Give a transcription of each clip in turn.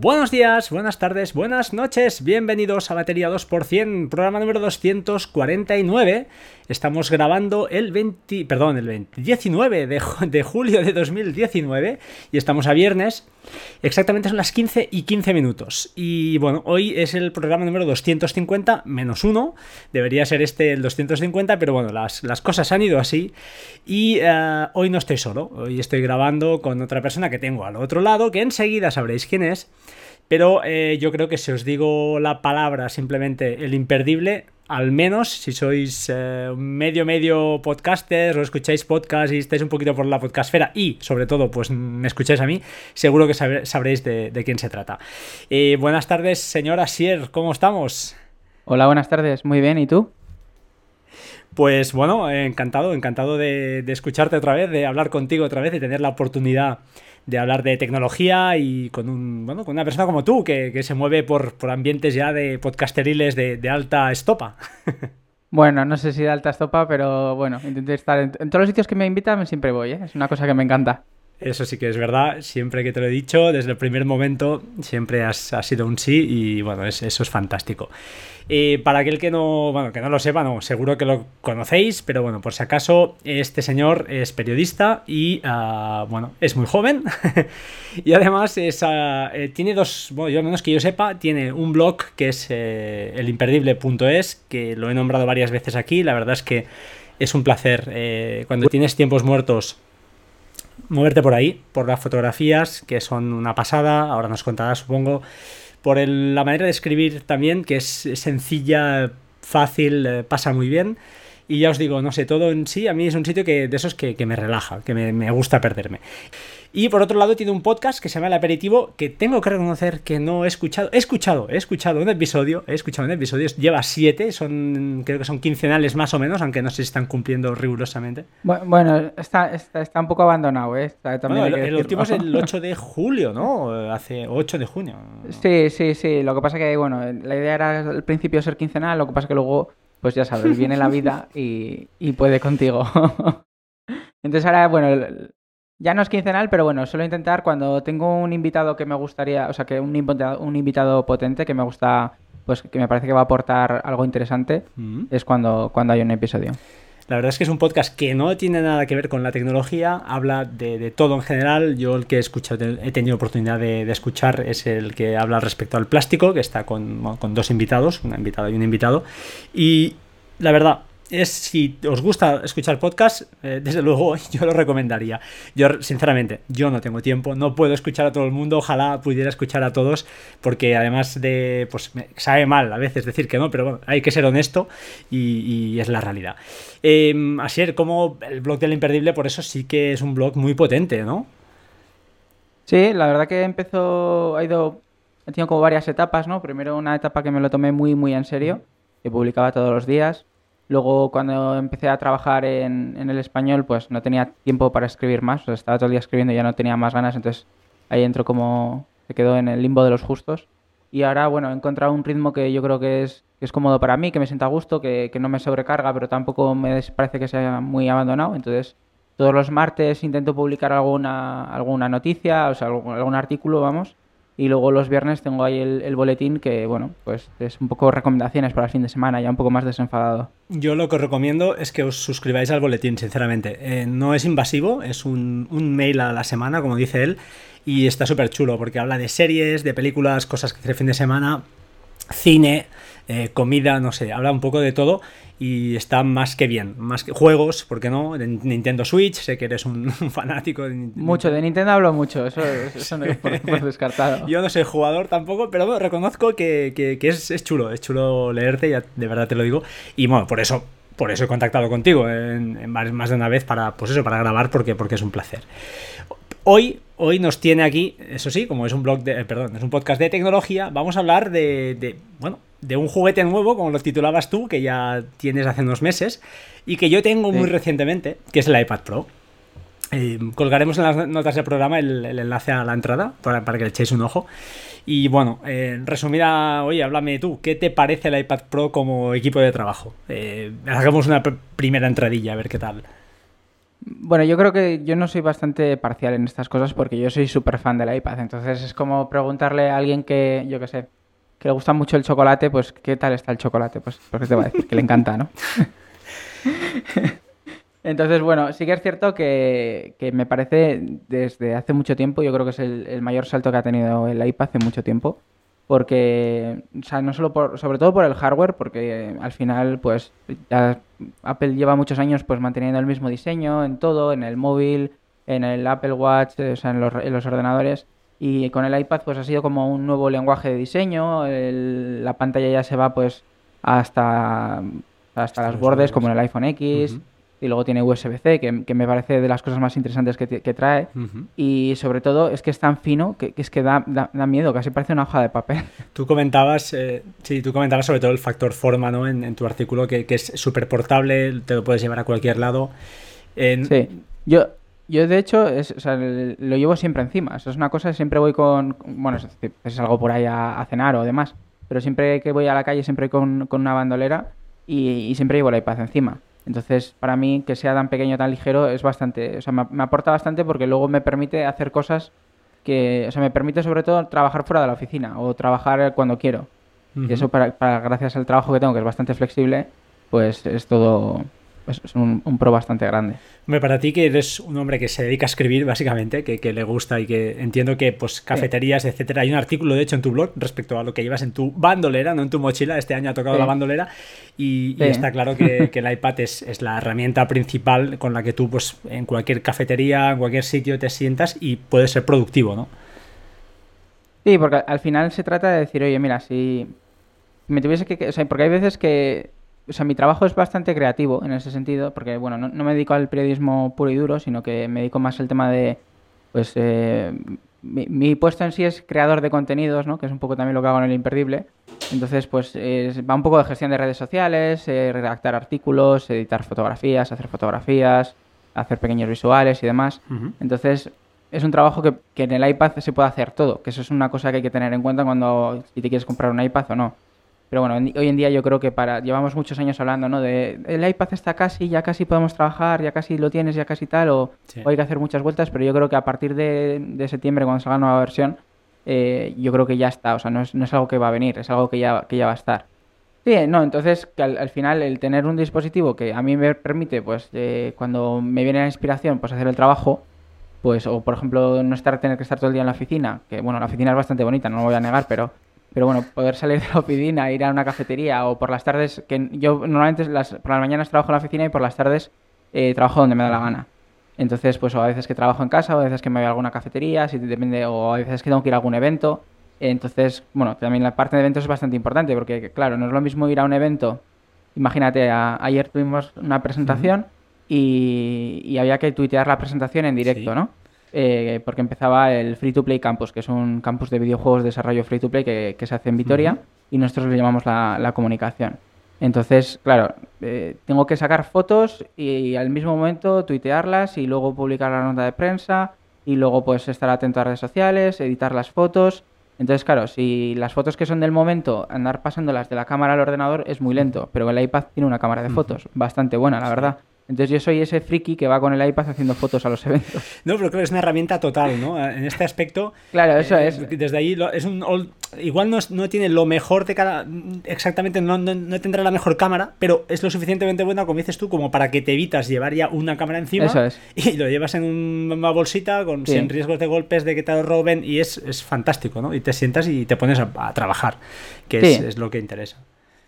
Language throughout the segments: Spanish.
Buenos días, buenas tardes, buenas noches, bienvenidos a Batería 2%, programa número 249. Estamos grabando el 20, perdón, el 19 de, de, julio de 2019 y estamos a viernes. Exactamente son las 15 y 15 minutos. Y bueno, hoy es el programa número 250 menos uno. Debería ser este el 250, pero bueno, las, las cosas han ido así. Y uh, hoy no estoy solo, hoy estoy grabando con otra persona que tengo al otro lado, que enseguida sabréis quién es. Pero eh, yo creo que si os digo la palabra simplemente el imperdible, al menos si sois eh, medio medio podcasters o escucháis podcast y estáis un poquito por la podcastfera y sobre todo pues me escucháis a mí, seguro que sabréis de, de, quién se trata. Eh, buenas tardes, señora Sier, ¿cómo estamos? Hola, buenas tardes, muy bien, ¿y tú? Pues bueno, encantado, encantado de, de escucharte otra vez, de hablar contigo otra vez, de tener la oportunidad de hablar de tecnología y con un bueno, con una persona como tú que, que se mueve por, por, ambientes ya de podcasteriles de, de alta estopa. Bueno, no sé si de alta estopa, pero bueno, intenté estar en, en todos los sitios que me invitan, siempre voy, ¿eh? es una cosa que me encanta. Eso sí que es verdad, siempre que te lo he dicho, desde el primer momento siempre has, has sido un sí y bueno, es, eso es fantástico. Eh, para aquel que no, bueno, que no lo sepa, no, seguro que lo conocéis, pero bueno, por si acaso, este señor es periodista y uh, bueno, es muy joven. Y además es, uh, eh, tiene dos, bueno, yo al menos que yo sepa, tiene un blog que es eh, elimperdible.es, que lo he nombrado varias veces aquí, la verdad es que es un placer cuando tienes tiempos muertos moverte por ahí, por las fotografías, que son una pasada, ahora nos contará, supongo, por el, la manera de escribir también, que es sencilla, fácil, eh, pasa muy bien. Y ya os digo, no sé, todo en sí, a mí es un sitio que, de esos que, que me relaja, que me, me, gusta perderme. Y por otro lado tiene un podcast que se llama El Aperitivo, que tengo que reconocer que no he escuchado. He escuchado, he escuchado un episodio, he escuchado un episodio, lleva siete, son, creo que son quincenales más o menos, aunque no sé si están cumpliendo rigurosamente. Bueno, está, está, está un poco abandonado, ¿eh? También bueno, el, el último es el 8 de julio, ¿no? Hace 8 de junio. Sí, sí, sí. Lo que pasa que, bueno, la idea era al principio ser quincenal, lo que pasa que luego pues ya sabes, viene la vida y, y puede contigo. Entonces ahora, bueno, ya no es quincenal, pero bueno, suelo intentar cuando tengo un invitado que me gustaría, o sea, que un invitado, un invitado potente que me gusta, pues que me parece que va a aportar algo interesante, mm. es cuando, cuando hay un episodio. La verdad es que es un podcast que no tiene nada que ver con la tecnología, habla de, todo en general. Yo el que he, escuchado, he tenido oportunidad de, escuchar es el que habla respecto al plástico, que está con, con dos invitados, una invitada y un invitado. Y la verdad, es si os gusta escuchar podcast, eh, desde luego yo lo recomendaría. Yo, sinceramente, yo no tengo tiempo, no puedo escuchar a todo el mundo, ojalá pudiera escuchar a todos, porque además de, pues sabe mal a veces decir que no, pero bueno, hay que ser honesto y, es la realidad. Eh, así es como el blog del imperdible, por eso sí que es un blog muy potente, ¿no? Sí, la verdad que empezó, ha ido, he tenido como varias etapas, ¿no? Primero una etapa que me lo tomé muy, muy en serio, que publicaba todos los días Luego, cuando empecé a trabajar en, en, el español, pues no tenía tiempo para escribir más. O estaba todo el día escribiendo y ya no tenía más ganas. Entonces, ahí entro como... Se quedó en el limbo de los justos. Y ahora, bueno, he encontrado un ritmo que yo creo que es, que es cómodo para mí, que me sienta a gusto, que, que no me sobrecarga, pero tampoco me parece que sea muy abandonado. Entonces, todos los martes intento publicar alguna, alguna noticia, o sea, algún, algún artículo, vamos. Y luego los viernes tengo ahí el, boletín que, bueno, pues es un poco recomendaciones para el fin de semana, ya un poco más desenfadado. Yo lo que os recomiendo es que os suscribáis al boletín, sinceramente. Eh, no es invasivo, es un, un, mail a la semana, como dice él, y está súper chulo porque habla de series, de películas, cosas que hace el fin de semana, cine, eh, comida, no sé, habla un poco de todo y está más que bien. Más que juegos, ¿por qué no? De Nintendo Switch, sé que eres un, un fanático. De Nintendo. Mucho, de Nintendo hablo mucho, eso, eso no es por, por descartado. Yo no soy jugador tampoco, pero bueno, reconozco que, que, que es, es, chulo, es chulo leerte, ya de verdad te lo digo. Y bueno, por eso, por eso he contactado contigo en, en más de una vez para, pues eso, para grabar, porque, porque es un placer. Hoy, hoy nos tiene aquí, eso sí, como es un blog de, perdón, es un podcast de tecnología, vamos a hablar de, de bueno, de un juguete nuevo, como lo titulabas tú, que ya tienes hace unos meses, y que yo tengo muy sí. recientemente, que es el iPad Pro. Eh, colgaremos en las notas del programa el, el, enlace a la entrada para, para que le echéis un ojo. Y bueno, eh, resumida, oye, háblame tú, ¿qué te parece el iPad Pro como equipo de trabajo? Eh, hagamos una primera entradilla, a ver qué tal. Bueno, yo creo que yo no soy bastante parcial en estas cosas porque yo soy súper fan del iPad. Entonces es como preguntarle a alguien que, yo qué sé, que le gusta mucho el chocolate, pues ¿qué tal está el chocolate? Pues porque te va a decir que le encanta, ¿no? Entonces, bueno, sí que es cierto que, me parece desde hace mucho tiempo, yo creo que es el, mayor salto que ha tenido el iPad hace mucho tiempo, porque, o sea, no solo por, sobre todo por el hardware, porque al final, pues, Apple lleva muchos años, pues, manteniendo el mismo diseño en todo, en el móvil, en el Apple Watch, o sea, en los, en los ordenadores, y con el iPad, pues, ha sido como un nuevo lenguaje de diseño, la pantalla ya se va, pues, hasta, hasta las bordes, como en el iPhone X y luego tiene USB-C, que, me parece de las cosas más interesantes que, trae. Y sobre todo es que es tan fino que, es que da, da, miedo, casi parece una hoja de papel. Tú comentabas, eh, sí, tú comentabas sobre todo el factor forma ¿no? en, tu artículo, que, es súper portable, te lo puedes llevar a cualquier lado. Sí, yo, yo de hecho es, lo llevo siempre encima. Eso es una cosa, siempre voy con, bueno, es, algo por ahí a, cenar o demás, pero siempre que voy a la calle siempre voy con, con una bandolera y, y siempre llevo el iPad encima. Entonces, para mí, que sea tan pequeño, tan ligero, es bastante, o sea, me, aporta bastante porque luego me permite hacer cosas que, o sea, me permite sobre todo trabajar fuera de la oficina o trabajar cuando quiero. Y eso, para, gracias al trabajo que tengo, que es bastante flexible, pues es todo, es un, pro bastante grande. para ti que eres un hombre que se dedica a escribir, básicamente, que, le gusta y que entiendo que, pues, cafeterías, etcétera. Hay un artículo, de hecho, en tu blog respecto a lo que llevas en tu bandolera, no en tu mochila. Este año ha tocado la bandolera y, está claro que, el iPad es, la herramienta principal con la que tú, pues, en cualquier cafetería, en cualquier sitio te sientas y puedes ser productivo, ¿no? Sí, porque al final se trata de decir, oye, mira, si me tuviese que... O sea, porque hay veces que o sea, mi trabajo es bastante creativo en ese sentido, porque, bueno, no, me dedico al periodismo puro y duro, sino que me dedico más al tema de, pues, eh, mi, puesto en sí es creador de contenidos, ¿no? Que es un poco también lo que hago en el imperdible. Entonces, pues, va un poco de gestión de redes sociales, eh, redactar artículos, editar fotografías, hacer fotografías, hacer pequeños visuales y demás. Entonces, es un trabajo que, que en el iPad se puede hacer todo, que eso es una cosa que hay que tener en cuenta cuando si te quieres comprar un iPad o no. Pero bueno, hoy en día yo creo que para llevamos muchos años hablando, ¿no? De el iPad está casi, ya casi podemos trabajar, ya casi lo tienes, ya casi tal, o, hay que hacer muchas vueltas, pero yo creo que a partir de, septiembre, cuando salga la nueva versión, eh, yo creo que ya está, o sea, no es, no es, algo que va a venir, es algo que ya, que ya va a estar. Sí, no, entonces que al, final el tener un dispositivo que a mí me permite, pues, eh, cuando me viene la inspiración, pues hacer el trabajo, pues, o por ejemplo, no estar, tener que estar todo el día en la oficina, que bueno, la oficina es bastante bonita, no lo voy a negar, pero pero bueno, poder salir de la oficina, ir a una cafetería o por las tardes, que yo normalmente las, por las mañanas trabajo en la oficina y por las tardes eh, trabajo donde me da la gana. Entonces, pues a veces que trabajo en casa, o a veces que me voy a alguna cafetería, si depende, o a veces que tengo que ir a algún evento. Entonces, bueno, también la parte de eventos es bastante importante porque, claro, no es lo mismo ir a un evento. Imagínate, ayer tuvimos una presentación y, y, había que tuitear la presentación en directo, ¿no? Eh, porque empezaba el Free to Play Campus, que es un campus de videojuegos de desarrollo Free to Play que, se hace en Vitoria y nosotros le llamamos la, comunicación. Entonces, claro, eh, tengo que sacar fotos y, al mismo momento tuitearlas y luego publicar la nota de prensa y luego pues estar atento a redes sociales, editar las fotos. Entonces, claro, si las fotos que son del momento, andar pasándolas de la cámara al ordenador es muy lento, pero el iPad tiene una cámara de fotos bastante buena, la verdad. Entonces yo soy ese friki que va con el iPad haciendo fotos a los eventos. No, pero creo que es una herramienta total, ¿no? En este aspecto. Claro, eso eh, es. Desde ahí es un igual no, tiene lo mejor de cada. Exactamente, no, tendrá la mejor cámara, pero es lo suficientemente buena, como dices tú, como para que te evitas llevar ya una cámara encima. Eso es. Y lo llevas en una bolsita con, sin riesgos de golpes, de que te lo roben, y es, fantástico, ¿no? Y te sientas y te pones a, trabajar, que es lo que interesa.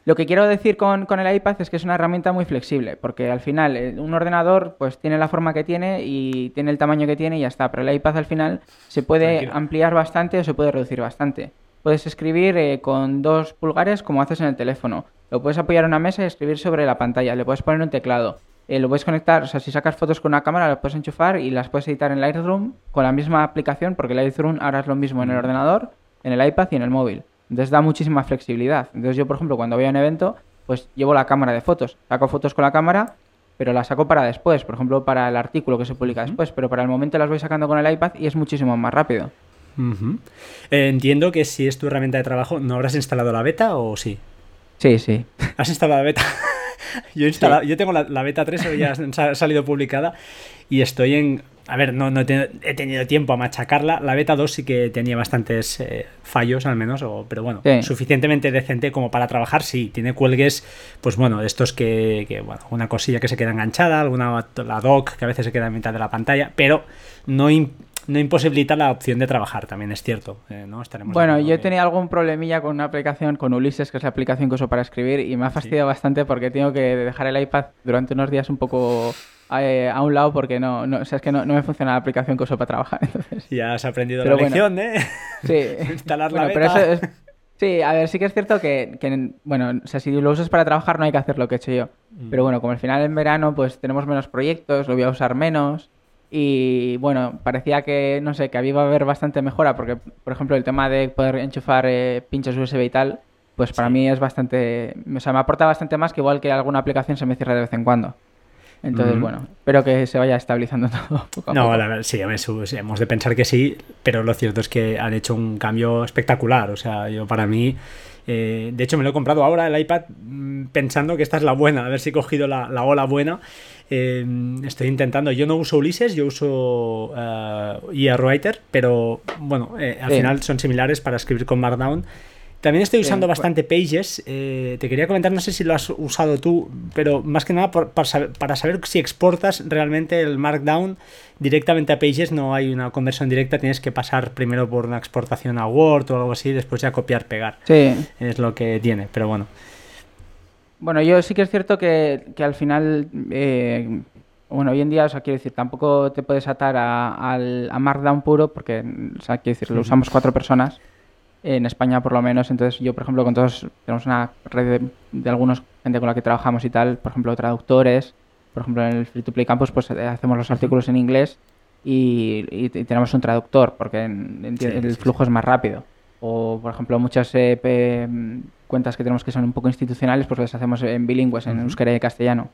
Lo que quiero decir con, el iPad es que es una herramienta muy flexible, porque al final eh, un ordenador pues tiene la forma que tiene y tiene el tamaño que tiene y ya está, pero el iPad al final se puede ampliar bastante o se puede reducir bastante. Puedes escribir eh, con dos pulgares como haces en el teléfono. Lo puedes apoyar en una mesa y escribir sobre la pantalla. Le puedes poner un teclado. Eh, lo puedes conectar, o sea, si sacas fotos con una cámara, lo puedes enchufar y las puedes editar en Lightroom con la misma aplicación, porque Lightroom ahora es lo mismo en el ordenador, en el iPad y en el móvil. Entonces da muchísima flexibilidad. Entonces yo, por ejemplo, cuando voy a un evento, pues llevo la cámara de fotos. Saco fotos con la cámara, pero la saco para después. Por ejemplo, para el artículo que se publica después. Pero para el momento las voy sacando con el iPad y es muchísimo más rápido. Eh, entiendo que si es tu herramienta de trabajo, ¿no habrás instalado la beta o sí? Sí, sí. ¿Has instalado la beta? yo, yo tengo la, beta 3, ya ha salido publicada y estoy en... A ver, no, no he, tenido tiempo a machacarla. La beta 2 sí que tenía bastantes eh, fallos, al menos, o, pero bueno, suficientemente decente como para trabajar. Sí, tiene cuelgues, pues bueno, estos que, que, bueno, una cosilla que se queda enganchada, alguna la dock que a veces se queda en mitad de la pantalla, pero no, no imposibilita la opción de trabajar, también es cierto. Eh, ¿no? bueno, yo he tenido algún problemilla con una aplicación, con Ulises, que es la aplicación que uso para escribir, y me ha fastidiado bastante porque tengo que dejar el iPad durante unos días un poco eh, a un lado porque no, no, o sea, es que no, me funciona la aplicación que uso para trabajar. Entonces... Ya has aprendido la lección, ¿eh? Sí. Instalar la beta. Sí, a ver, sí que es cierto que, bueno, o sea, si lo usas para trabajar no hay que hacer lo que he hecho yo. Mm. Pero bueno, como al final en verano pues tenemos menos proyectos, lo voy a usar menos. Y bueno, parecía que, no sé, que había a haber bastante mejora, porque, por ejemplo, el tema de poder enchufar eh, pinchos USB y tal, pues para mí es bastante. O sea, me aporta bastante más que igual que alguna aplicación se me cierre de vez en cuando. Entonces, bueno, espero que se vaya estabilizando todo. Poco no, la verdad, sí, hemos de pensar que sí, pero lo cierto es que han hecho un cambio espectacular. O sea, yo para mí. Eh, de hecho, me lo he comprado ahora el iPad mm, pensando que esta es la buena, a ver si he cogido la, la ola buena. Em, estoy intentando, yo no uso Ulises, yo uso uh, eh, Writer, pero bueno, eh, al final son similares para escribir con Markdown. También estoy usando bastante Pages. Eh, te quería comentar, no sé si lo has usado tú, pero más que nada para, saber, si exportas realmente el Markdown directamente a Pages. No hay una conversión directa, tienes que pasar primero por una exportación a Word o algo así, después ya copiar, pegar. Sí. Es lo que tiene, pero bueno. Bueno, yo sí que es cierto que, al final, eh, bueno, hoy en día, o sea, quiero decir, tampoco te puedes atar a, a Markdown puro porque, o sea, quiero decir, lo usamos cuatro personas, en España por lo menos, entonces yo, por ejemplo, con todos, tenemos una red de, algunos gente con la que trabajamos y tal, por ejemplo, traductores, por ejemplo, en el Free to Play Campus, pues eh, hacemos los artículos en inglés y, tenemos un traductor porque el flujo es más rápido. O, por ejemplo, muchas eh, cuentas que tenemos que son un poco institucionales, pues las hacemos en bilingües, en euskera y castellano.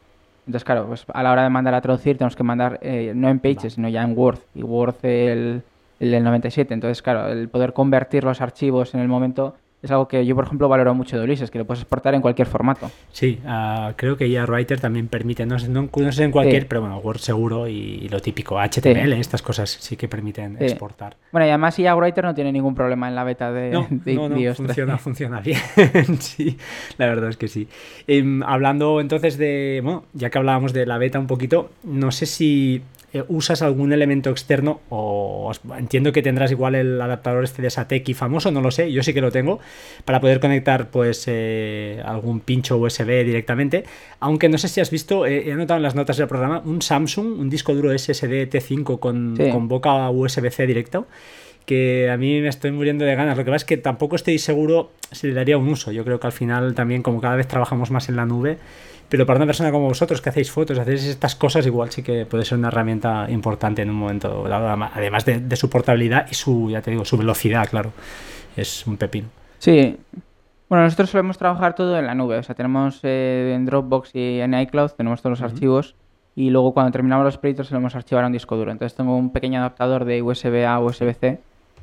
Entonces, claro, pues a la hora de mandar a traducir tenemos que mandar eh, no en Pages, sino ya en Word. Y Word el, el del 97. Entonces, claro, el poder convertir los archivos en el momento es algo que yo, por ejemplo, valoro mucho de Ulises, que lo puedes exportar en cualquier formato. Sí, uh, creo que ya Writer también permite, no sé, no, sé en cualquier, pero bueno, Word seguro y, lo típico, HTML, estas cosas sí que permiten exportar. Bueno, y además ya Writer no tiene ningún problema en la beta de, no, no, no, funciona, funciona bien, sí, la verdad es que sí. Em, hablando entonces de, bueno, ya que hablábamos de la beta un poquito, no sé si eh, usas algún elemento externo o entiendo que tendrás igual el adaptador este de Sateki famoso, no lo sé, yo sí que lo tengo, para poder conectar pues eh, algún pincho USB directamente, aunque no sé si has visto, he anotado en las notas del programa, un Samsung, un disco duro SSD T5 con, con boca USB-C directo que a mí me estoy muriendo de ganas. Lo que pasa es que tampoco estoy seguro si le daría un uso. Yo creo que al final también, como cada vez trabajamos más en la nube, pero para una persona como vosotros que hacéis fotos, hacéis estas cosas, igual sí que puede ser una herramienta importante en un momento dado, además de, su portabilidad y su, ya te digo, su velocidad, claro. Es un pepino. Sí. Bueno, nosotros solemos trabajar todo en la nube, o sea, tenemos eh, en Dropbox y en iCloud, tenemos todos los archivos y luego cuando terminamos los proyectos solemos archivar a un disco duro. Entonces tengo un pequeño adaptador de USB A a USB-C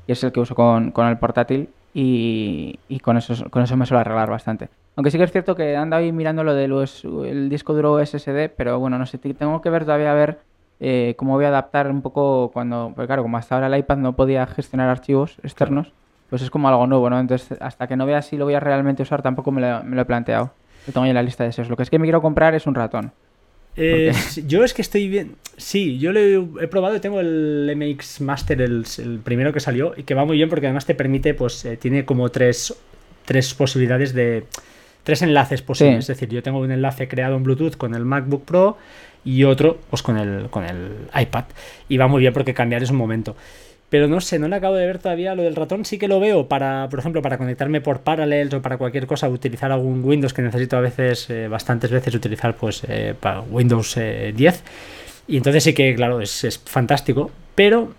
y es el que uso con, con el portátil y, y, con, eso, con eso me suele arreglar bastante. Aunque sí que es cierto que ando ahí mirando lo del disco duro SSD, pero bueno, no sé, tengo que ver todavía a ver eh, cómo voy a adaptar un poco cuando, porque claro, como hasta ahora el iPad no podía gestionar archivos externos, pues es como algo nuevo, ¿no? Entonces, hasta que no vea si lo voy a realmente usar, tampoco me lo, he planteado. Lo tengo en la lista de deseos. Lo que es que me quiero comprar es un ratón. Eh, yo es que estoy bien. Sí, yo lo he, probado y tengo el MX Master, el, primero que salió, y que va muy bien porque además te permite, pues, eh, tiene como tres, tres posibilidades de tres enlaces posibles. Es decir, yo tengo un enlace creado en Bluetooth con el MacBook Pro y otro pues con el, con el iPad. Y va muy bien porque cambiar es un momento. Pero no sé, no le acabo de ver todavía lo del ratón. Sí que lo veo para, por ejemplo, para conectarme por Parallels o para cualquier cosa, utilizar algún Windows que necesito a veces, eh, bastantes veces utilizar pues eh, para Windows 10. Eh, y entonces sí que, claro, es, fantástico. Pero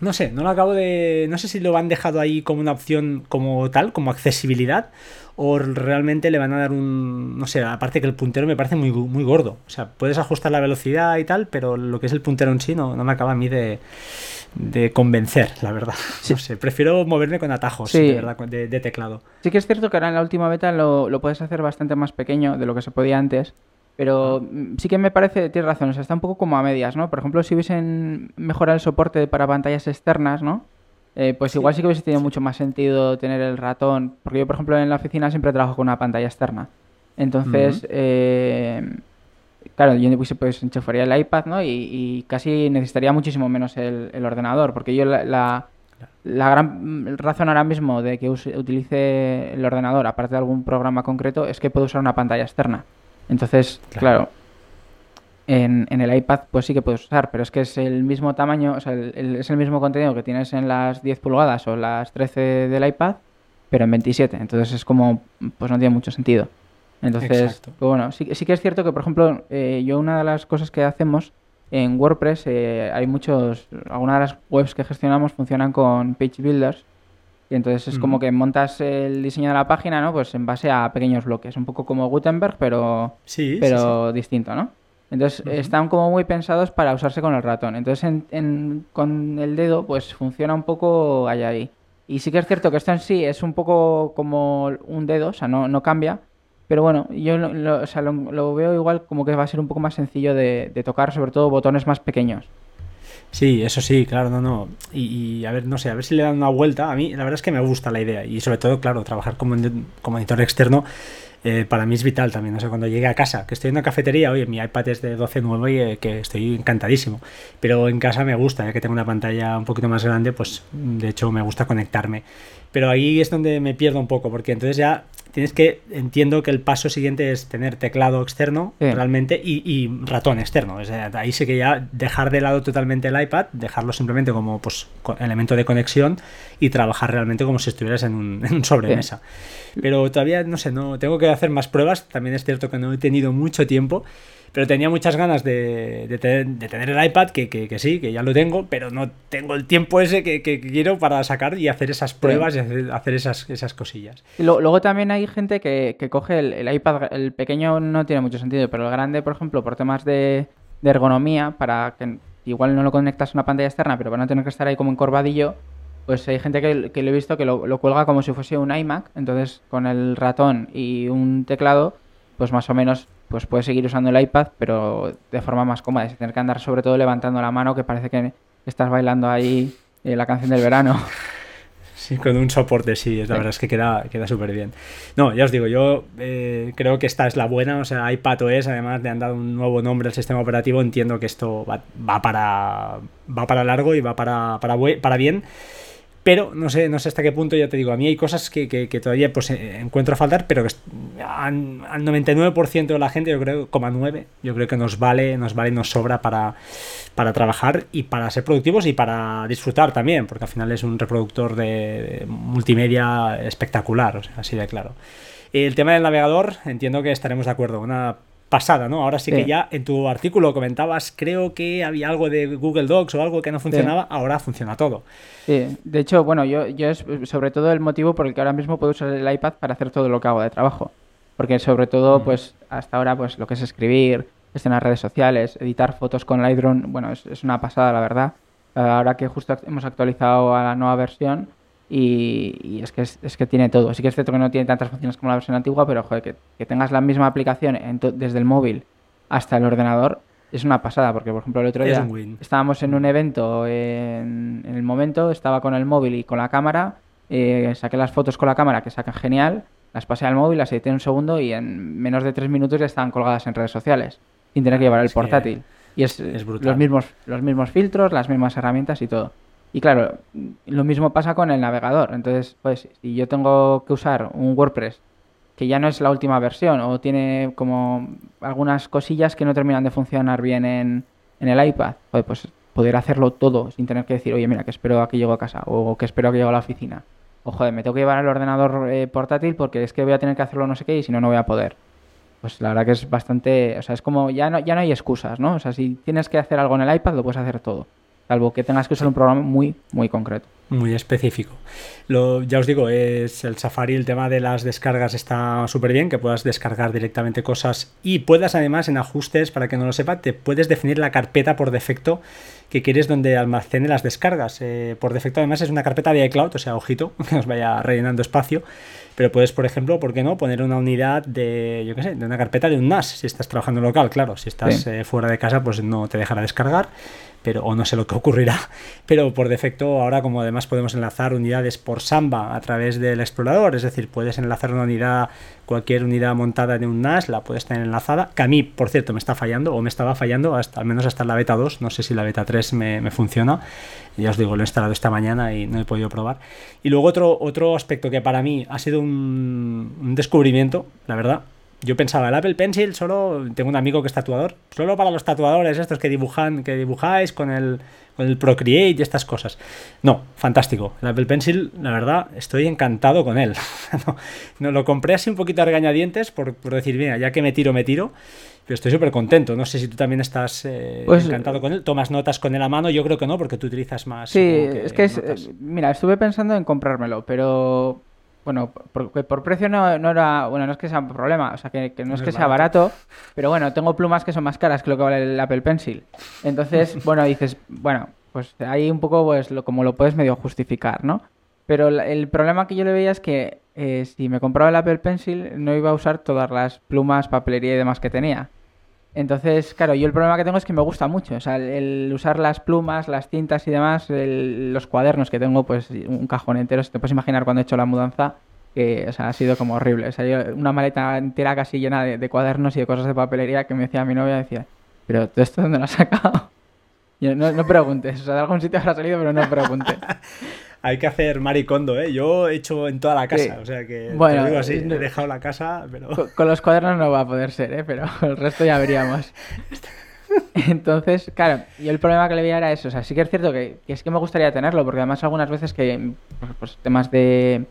no sé, no lo acabo de. No sé si lo han dejado ahí como una opción como tal, como accesibilidad, o realmente le van a dar un. No sé, aparte que el puntero me parece muy, muy gordo. O sea, puedes ajustar la velocidad y tal, pero lo que es el puntero en sí no, me acaba a mí de, de convencer, la verdad. No sé, prefiero moverme con atajos de, verdad, de, teclado. Sí que es cierto que ahora en la última beta lo, lo, puedes hacer bastante más pequeño de lo que se podía antes. Pero ah. mm, sí que me parece, tienes razón, o sea, está un poco como a medias, ¿no? Por ejemplo, si hubiesen mejorado el soporte para pantallas externas, ¿no? Eh, pues igual sí que hubiese tenido mucho más sentido tener el ratón. Porque yo, por ejemplo, en la oficina siempre trabajo con una pantalla externa. Entonces, eh, claro, yo pues, pues enchufaría el iPad, ¿no? Y, casi necesitaría muchísimo menos el, ordenador. Porque yo la, la, gran razón ahora mismo de que utilice el ordenador, aparte de algún programa concreto, es que puedo usar una pantalla externa. Entonces, claro, en, en, el iPad pues sí que puedes usar, pero es que es el mismo tamaño, o sea, es el mismo contenido que tienes en las 10 pulgadas o las 13 del iPad, pero en 27. Entonces es como, pues no tiene mucho sentido. Entonces, pues bueno, sí, sí, que es cierto que, por ejemplo, eh, yo una de las cosas que hacemos en WordPress, eh, hay muchos, algunas de las webs que gestionamos funcionan con page builders y entonces es como que montas el diseño de la página, ¿no? Pues en base a pequeños bloques, un poco como Gutenberg, pero, pero distinto, ¿no? Entonces están como muy pensados para usarse con el ratón. Entonces con el dedo pues funciona un poco allá ahí. Y sí que es cierto que esto en sí es un poco como un dedo, o sea, no, no cambia. Pero bueno, yo lo, o sea, lo, veo igual como que va a ser un poco más sencillo de tocar, sobre todo botones más pequeños. Sí, eso sí, claro, no, no. Y, a ver, no sé, a ver si le dan una vuelta. A mí, la verdad es que me gusta la idea. Y sobre todo, claro, trabajar como, como editor externo eh, para mí es vital también. No sé, cuando llegue a casa, que estoy en una cafetería, oye, mi iPad es de 12.9 y eh, que estoy encantadísimo. Pero en casa me gusta, ya que tengo una pantalla un poquito más grande, pues de hecho me gusta conectarme. Pero ahí es donde me pierdo un poco, porque entonces ya tienes que, entiendo que el paso siguiente es tener teclado externo realmente y, ratón externo. ahí sí que ya dejar de lado totalmente el iPad, dejarlo simplemente como pues, elemento de conexión y trabajar realmente como si estuvieras en un, sobremesa. Pero todavía, no sé, no tengo que hacer más pruebas. También es cierto que no he tenido mucho tiempo pero tenía muchas ganas de, tener el iPad, que, sí, que ya lo tengo, pero no tengo el tiempo ese que, quiero para sacar y hacer esas pruebas y hacer, esas, esas cosillas. luego también hay gente que, coge el, iPad, el pequeño no tiene mucho sentido, pero el grande, por ejemplo, por temas de, ergonomía, para que igual no lo conectas a una pantalla externa, pero para no tener que estar ahí como encorvadillo, pues hay gente que, que lo he visto que lo, lo, cuelga como si fuese un iMac, entonces con el ratón y un teclado, pues más o menos pues puedes seguir usando el iPad, pero de forma más cómoda, sin tener que andar sobre todo levantando la mano, que parece que estás bailando ahí eh, la canción del verano. Sí, con un soporte, sí, la verdad es que queda, queda súper bien. No, ya os digo, yo eh, creo que esta es la buena, o sea, iPadOS, además de han dado un nuevo nombre al sistema operativo, entiendo que esto va, va para, va para largo y va para, para, para bien. Pero no sé, no sé hasta qué punto, ya te digo, a mí hay cosas que, todavía pues, eh, encuentro a faltar, pero que al, 99% de la gente, yo creo, 9, yo creo que nos vale, nos vale nos sobra para, para trabajar y para ser productivos y para disfrutar también, porque al final es un reproductor de, multimedia espectacular, o sea, así de claro. El tema del navegador, entiendo que estaremos de acuerdo. Una pasada, ¿no? Ahora sí, que ya en tu artículo comentabas, creo que había algo de Google Docs o algo que no funcionaba, ahora funciona todo. Sí, de hecho, bueno, yo, yo es sobre todo el motivo por el que ahora mismo puedo usar el iPad para hacer todo lo que hago de trabajo. Porque sobre todo, pues hasta ahora, pues lo que es escribir, gestionar redes sociales, editar fotos con Lightroom, bueno, es, es una pasada, la verdad. Ahora que justo hemos actualizado a la nueva versión, y, es, que es, que tiene todo. Sí que es cierto que no tiene tantas funciones como la versión antigua, pero joder, que, tengas la misma aplicación desde el móvil hasta el ordenador es una pasada, porque por ejemplo el otro día estábamos en un evento en, el momento, estaba con el móvil y con la cámara, eh, saqué las fotos con la cámara que sacan genial, las pasé al móvil, las edité un segundo y en menos de tres minutos ya estaban colgadas en redes sociales, sin tener que llevar el portátil. y es, los, mismos, los mismos filtros, las mismas herramientas y todo. Y claro, lo mismo pasa con el navegador. Entonces, pues, si yo tengo que usar un WordPress que ya no es la última versión o tiene como algunas cosillas que no terminan de funcionar bien en, el iPad, pues poder hacerlo todo sin tener que decir, oye, mira, que espero a que llego a casa o que espero a que llego a la oficina. O joder, me tengo que llevar el ordenador eh, portátil porque es que voy a tener que hacerlo no sé qué y si no, no voy a poder. Pues la verdad que es bastante, o sea, es como ya no, ya no hay excusas, ¿no? O sea, si tienes que hacer algo en el iPad, lo puedes hacer todo. Salvo que tengas que usar un programa muy, muy concreto. Muy específico. Lo, ya os digo, es el Safari, el tema de las descargas está súper bien, que puedas descargar directamente cosas y puedas además en ajustes, para que no lo sepa, te puedes definir la carpeta por defecto que quieres donde almacene las descargas. Eh, por defecto además es una carpeta de iCloud, o sea, ojito, que os vaya rellenando espacio. Pero puedes, por ejemplo, ¿por qué no? Poner una unidad de, yo qué sé, de una carpeta de un NAS, si estás trabajando local, claro. Si estás eh, fuera de casa, pues no te dejará descargar pero o no sé lo que ocurrirá, pero por defecto ahora como además podemos enlazar unidades por Samba a través del explorador, es decir, puedes enlazar una unidad, cualquier unidad montada de un NAS, la puedes tener enlazada, que a mí, por cierto, me está fallando o me estaba fallando hasta al menos hasta la beta 2, no sé si la beta 3 me, funciona, ya os digo, lo he instalado esta mañana y no he podido probar. Y luego otro, otro aspecto que para mí ha sido un descubrimiento, la verdad, yo pensaba, el Apple Pencil solo. Tengo un amigo que es tatuador. Solo para los tatuadores, estos que dibujan, que dibujáis con el, con el Procreate y estas cosas. No, fantástico. El Apple Pencil, la verdad, estoy encantado con él. no, lo compré así un poquito a regañadientes por, por decir, mira, ya que me tiro, me tiro. Pero estoy súper contento. No sé si tú también estás eh, pues, encantado con él. ¿Tomas notas con él a mano? Yo creo que no, porque tú utilizas más. Sí, es que es, eh, mira, estuve pensando en comprármelo, pero bueno, porque por precio no, no, era, bueno, no es que sea un problema, o sea, que, no, es que sea barato, pero bueno, tengo plumas que son más caras que lo que vale el Apple Pencil. Entonces, bueno, dices, bueno, pues ahí un poco, pues, lo, como lo puedes medio justificar, ¿no? Pero el problema que yo le veía es que eh, si me compraba el Apple Pencil no iba a usar todas las plumas, papelería y demás que tenía. Entonces, claro, yo el problema que tengo es que me gusta mucho. O sea, el, usar las plumas, las tintas y demás, los cuadernos que tengo, pues un cajón entero. te puedes imaginar cuando he hecho la mudanza, que o sea, ha sido como horrible. O sea, una maleta entera casi llena de, cuadernos y de cosas de papelería que me decía mi novia, decía, pero ¿todo esto dónde lo has sacado? Yo, no, no preguntes, o sea, de algún sitio habrá salido, pero no preguntes. hay que hacer maricondo, ¿eh? Yo he hecho en toda la casa, o sea que bueno, te digo así, he dejado la casa, pero... Con, los cuadernos no va a poder ser, ¿eh? Pero el resto ya veríamos. Entonces, claro, y el problema que le veía era eso, o sea, sí que es cierto que, es que me gustaría tenerlo, porque además algunas veces que, pues, pues, temas de...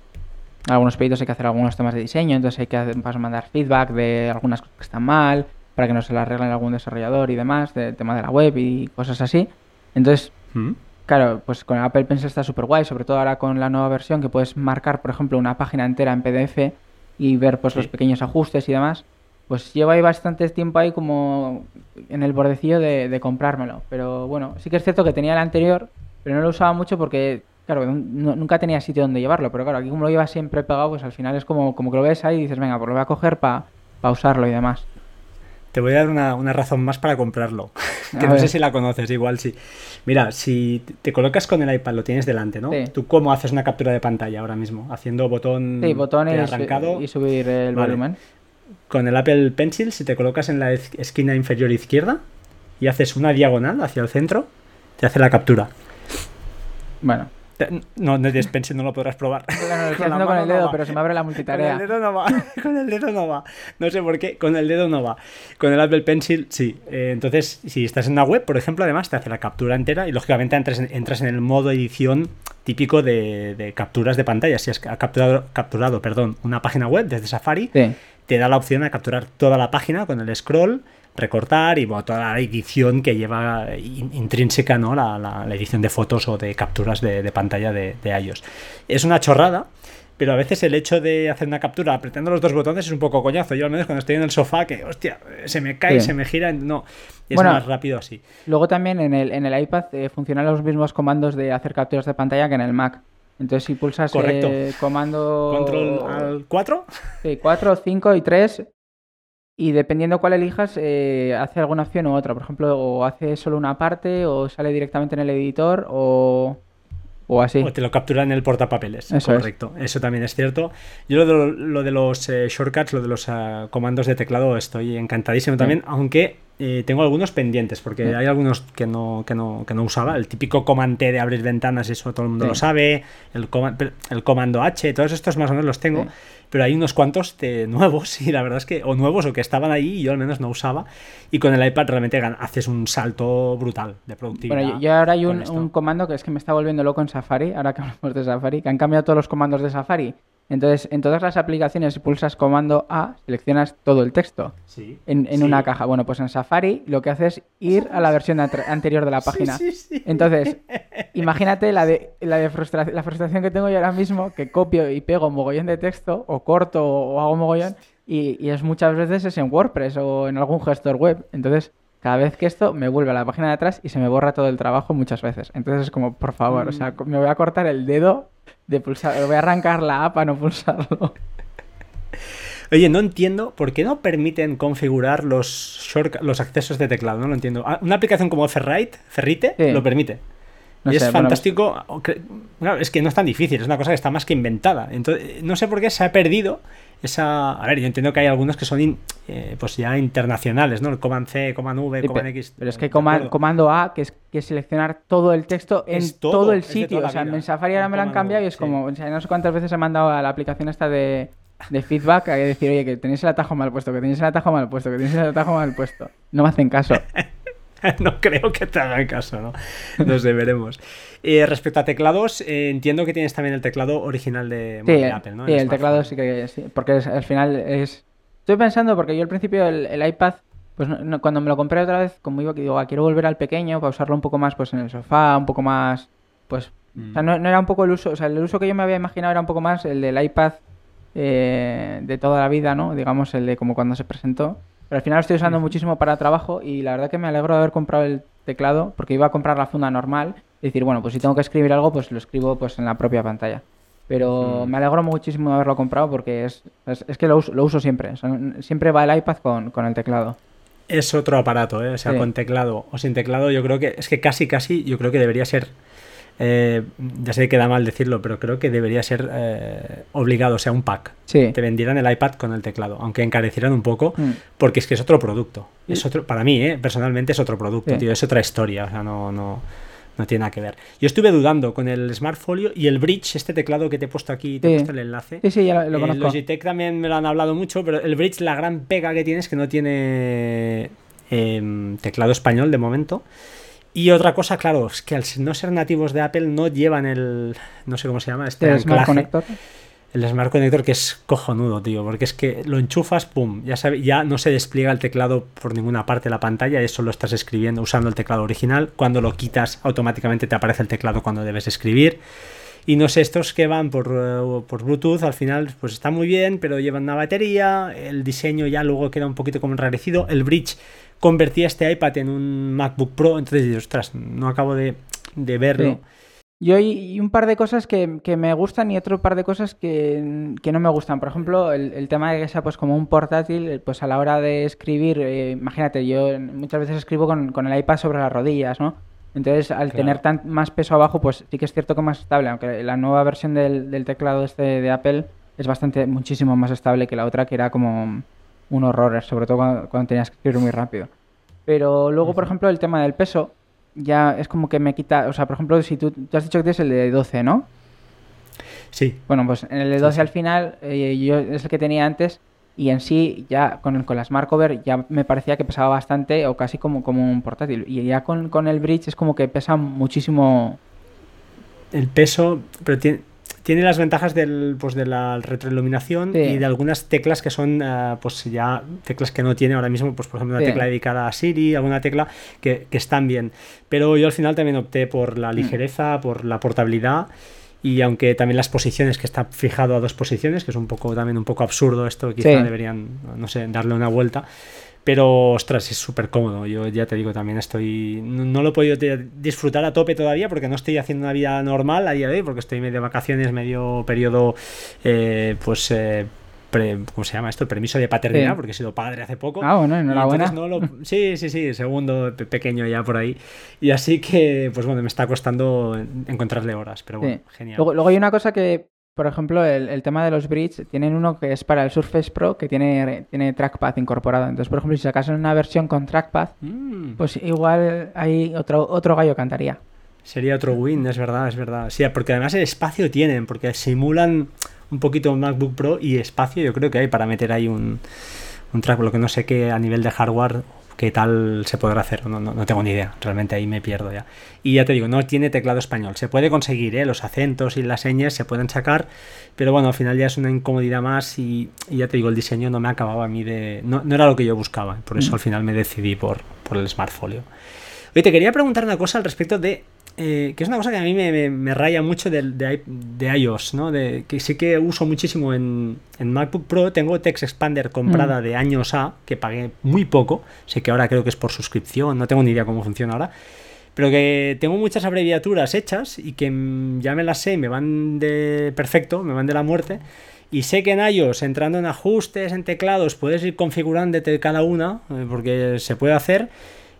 Algunos pedidos hay que hacer algunos temas de diseño, entonces hay que pues, mandar feedback de algunas cosas que están mal, para que no se las arreglen algún desarrollador y demás, del tema de la web y cosas así. Entonces, ¿Mm? Claro, pues con Apple Pencil está súper guay, sobre todo ahora con la nueva versión que puedes marcar, por ejemplo, una página entera en PDF y ver pues los pequeños ajustes y demás. Pues llevo ahí bastante tiempo ahí como en el bordecillo de, comprármelo. Pero bueno, sí que es cierto que tenía el anterior, pero no lo usaba mucho porque, claro, nunca tenía sitio donde llevarlo. Pero claro, aquí como lo lleva siempre pegado, pues al final es como, como que lo ves ahí y dices, venga, pues lo voy a coger para usarlo y demás. Te voy a dar una, razón más para comprarlo. que no sé si la conoces, igual sí. Mira, si te colocas con el iPad, lo tienes delante, ¿no? ¿Tú cómo haces una captura de pantalla ahora mismo? Haciendo botón sí, arrancado. Y subir el volumen. Con el Apple Pencil, si te colocas en la esquina inferior izquierda y haces una diagonal hacia el centro, te hace la captura. Bueno, no, no Despense no lo podrás probar. No, con, el dedo, pero se me abre la multitarea. Con el dedo no va. con el dedo no va. No sé por qué. Con el dedo no va. Con el Apple Pencil, sí. Eh, entonces, si estás en una web, por ejemplo, además te hace la captura entera y lógicamente entras en, entras en el modo edición típico de, capturas de pantalla. Si has capturado, capturado perdón, una página web desde Safari, te da la opción de capturar toda la página con el scroll recortar y toda la edición que lleva intrínseca, ¿no? La, edición de fotos o de capturas de, pantalla de, de, iOS. Es una chorrada, pero a veces el hecho de hacer una captura apretando los dos botones es un poco coñazo. Yo al menos cuando estoy en el sofá, que hostia, se me cae, se me gira, no, es más rápido así. Luego también en el, en el iPad eh, funcionan los mismos comandos de hacer capturas de pantalla que en el Mac. Entonces, si pulsas el eh, comando. ¿Control al 4? Sí, 4, 5 y 3 y dependiendo cuál elijas, eh, hace alguna opción u otra. Por ejemplo, o hace solo una parte, o sale directamente en el editor, o, o así. O te lo captura en el portapapeles. Correcto. Eso también es cierto. Yo lo de, lo de los eh, shortcuts, lo de los eh, comandos de teclado, estoy encantadísimo también, aunque tengo algunos pendientes, porque hay algunos que no, que, no, que no usaba. El típico comando de abrir ventanas, eso todo el mundo lo sabe. El, el comando H, todos estos más o menos los tengo pero hay unos cuantos de nuevos y la verdad es que, o nuevos o que estaban ahí y yo al menos no usaba. Y con el iPad realmente haces un salto brutal de productividad. Bueno, yo ahora hay un, comando que es que me está volviendo loco en Safari, ahora que hablamos de Safari, que han cambiado todos los comandos de Safari Entonces, en todas las aplicaciones, si pulsas comando A, seleccionas todo el texto Sí. en, en Sí. una caja. Bueno, pues en Safari lo que hace es ir a la versión ante- anterior de la página. Sí. Entonces, imagínate la de, la, de frustra- la frustración que tengo yo ahora mismo, que copio y pego mogollón de texto, o corto o hago mogollón, y, y es muchas veces es en WordPress o en algún gestor web. Entonces, cada vez que esto me vuelve a la página de atrás y se me borra todo el trabajo muchas veces. Entonces es como, por favor, o sea, Mm. me voy a cortar el dedo de pulsar, voy a arrancar la app a no pulsarlo. Oye, no entiendo por qué no permiten configurar los los accesos de teclado, no lo entiendo. Ah, Una aplicación como Ferrite, Ferrite, Sí. lo permite. No sé, es bueno, fantástico. es que no es tan difícil, es una cosa que está más que inventada. Entonces, no sé por qué se ha perdido esa. A ver, yo entiendo que hay algunos que son in- eh, pues ya internacionales, ¿no? El Command C, Command V, Sí, Command X. Pero es que acuerdo. comando A, que es, que es seleccionar todo el texto en todo, todo, el sitio. O sea, en Safari ahora me lo han cambiado y es sí. como, o sea, no sé cuántas veces he mandado a la aplicación esta de, de feedback a decir, oye, que tenéis el atajo mal puesto, que tenéis el atajo mal puesto, que tenéis el atajo mal puesto. No me hacen caso. no creo que te hagan caso, ¿no? No sé, veremos. Eh, respecto a teclados, eh, entiendo que tienes también el teclado original de, Sí, bueno, de Apple, ¿no? sí, el teclado sí que sí, porque es- al final es... Estoy pensando, porque yo al principio el, el iPad, pues no- no- cuando me lo compré otra vez, como iba que digo, "Ah, quiero volver al pequeño para usarlo un poco más pues en el sofá, un poco más, pues... Mm. O sea, no, no era un poco el uso, o sea, el uso que yo me había imaginado era un poco más el del iPad eh, de toda la vida, ¿no? Digamos, el de como cuando se presentó. Pero al final lo estoy usando muchísimo para trabajo y la verdad que me alegro de haber comprado el teclado porque iba a comprar la funda normal y decir, bueno, pues si tengo que escribir algo, pues lo escribo pues en la propia pantalla. Pero Mm. me alegro muchísimo de haberlo comprado porque es, es, es que lo uso, lo uso siempre. O sea, n- siempre va el iPad con, con el teclado. Es otro aparato, ¿eh? O sea, Sí. con teclado o sin teclado, yo creo que es que casi, casi, yo creo que debería ser. Eh, ya sé que queda mal decirlo, pero creo que debería ser eh, obligado, o sea, un pack. Sí. Te vendieran el iPad con el teclado, aunque encarecieran un poco, Mm. porque es que es otro producto. Es otro, para mí, ¿eh? personalmente es otro producto, Sí. tío, es otra historia, o sea, no, no, no tiene nada que ver. Yo estuve dudando con el Smart Folio y el Bridge, este teclado que te he puesto aquí, te he Sí. puesto el enlace. Sí, sí, ya lo, lo Eh, conozco. Logitech también me lo han hablado mucho, pero el Bridge, la gran pega que tiene es que no tiene em, teclado español de momento. Y otra cosa, claro, es que al no ser nativos de Apple no llevan el, no sé cómo se llama, este el Smart Connector. el Smart Connector que es cojonudo, tío, porque es que lo enchufas, pum, ya sabe, ya no se despliega el teclado por ninguna parte de la pantalla, eso lo estás escribiendo usando el teclado original, cuando lo quitas automáticamente te aparece el teclado cuando debes escribir. Y no sé, estos que van por, eh, por Bluetooth al final pues está muy bien, pero llevan una batería, el diseño ya luego queda un poquito como enrarecido, el bridge convertía este iPad en un MacBook Pro, entonces ostras, no acabo de, de verlo. Sí. Yo y, un par de cosas que, que me gustan y otro par de cosas que, que no me gustan. Por ejemplo, el, el tema de que sea pues como un portátil, pues a la hora de escribir, eh, imagínate, yo muchas veces escribo con, con el iPad sobre las rodillas, ¿no? Entonces, al Claro. tener tan, más peso abajo, pues sí que es cierto que es más estable, aunque la nueva versión del, del teclado este de Apple es bastante, muchísimo más estable que la otra, que era como un horror, sobre todo cuando, cuando tenías que escribir muy rápido. Pero luego, por ejemplo, el tema del peso, ya es como que me quita, o sea, por ejemplo, si tú, tú has dicho que tienes el de 12, ¿no? Sí, Bueno, pues en el de Sí, 12 sí. al final, eh, yo es el que tenía antes y en sí ya con, con la Smart Cover ya me parecía que pesaba bastante o casi como, como un portátil. Y ya con, con el Bridge es como que pesa muchísimo. el peso, pero tiene, tiene las ventajas del, pues, de la retroiluminación Sí. y de algunas teclas que son ah, pues ya teclas que no tiene ahora mismo, pues por ejemplo una Sí. tecla dedicada a Siri, alguna tecla que, que están bien. Pero yo al final también opté por Mm. la ligereza, por la portabilidad. Y aunque también las posiciones, que está fijado a dos posiciones, que es un poco también un poco absurdo esto, quizá Sí. deberían, no sé, darle una vuelta. Pero, ostras, es súper cómodo. Yo ya te digo, también estoy. No, no lo he podido disfrutar a tope todavía porque no estoy haciendo una vida normal a día de hoy, porque estoy medio vacaciones, medio periodo, eh, pues. eh, pre- ¿Cómo se llama esto? El permiso de paternidad, Sí. porque he sido padre hace poco. Ah, bueno, enhorabuena. no lo- sí, sí, sí, segundo pe- pequeño ya por ahí. Y así que, pues bueno, me está costando encontrarle horas, pero bueno, Sí. genial. Luego, luego hay una cosa que, por ejemplo, el, el tema de los Bridge, tienen uno que es para el Surface Pro que tiene, tiene trackpad incorporado. Entonces, por ejemplo, si sacasen una versión con trackpad, Mm. pues igual hay otro, otro gallo cantaría. Sería otro win, es verdad, es verdad. Sí, porque además el espacio tienen, porque simulan un poquito un MacBook Pro y espacio yo creo que hay para meter ahí un, un track, lo que no sé qué a nivel de hardware qué tal se podrá hacer, no, no, tengo ni idea, realmente ahí me pierdo ya. Y ya te digo, no tiene teclado español, se puede conseguir, ¿eh? los acentos y las señas se pueden sacar, pero bueno, al final ya es una incomodidad más y, ya te digo, el diseño no me acababa a mí de... No, era lo que yo buscaba, por eso mm. al final me decidí por, por el Smartfolio. Oye, te quería preguntar una cosa al respecto de eh, que es una cosa que a mí me, raya mucho de, de, iOS, ¿no? De, que sí que uso muchísimo en, en MacBook Pro. Tengo Text Expander comprada mm. de años A, que pagué muy poco. Sé que ahora creo que es por suscripción, no tengo ni idea cómo funciona ahora. Pero que tengo muchas abreviaturas hechas y que ya me las sé y me van de perfecto, me van de la muerte. Y sé que en iOS, entrando en ajustes, en teclados, puedes ir configurando cada una, eh, porque se puede hacer.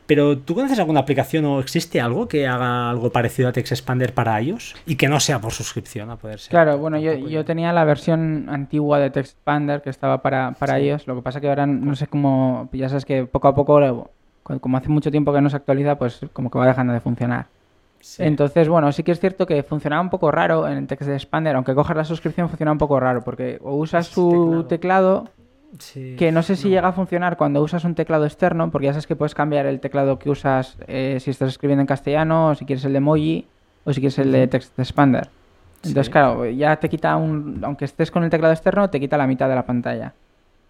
Pero ¿tú conoces alguna aplicación o existe algo que haga algo parecido a Text Expander para iOS? Y que no sea por suscripción, a poder ser. Claro, bueno, yo, yo, tenía la versión antigua de Text Expander que estaba para, para iOS. Lo que pasa que ahora no sé cómo, ya sabes que poco a poco, como hace mucho tiempo que no se actualiza, pues como que va dejando de funcionar. Entonces, bueno, sí que es cierto que funcionaba un poco raro en Text Expander, aunque cojas la suscripción funciona un poco raro, porque o usas tu teclado que no sé si llega a funcionar cuando usas un teclado externo, porque ya sabes que puedes cambiar el teclado que usas eh, si estás escribiendo en castellano, o si quieres el de emoji, o si quieres el de text expander. Entonces, claro, ya te quita un. Aunque estés con el teclado externo, te quita la mitad de la pantalla.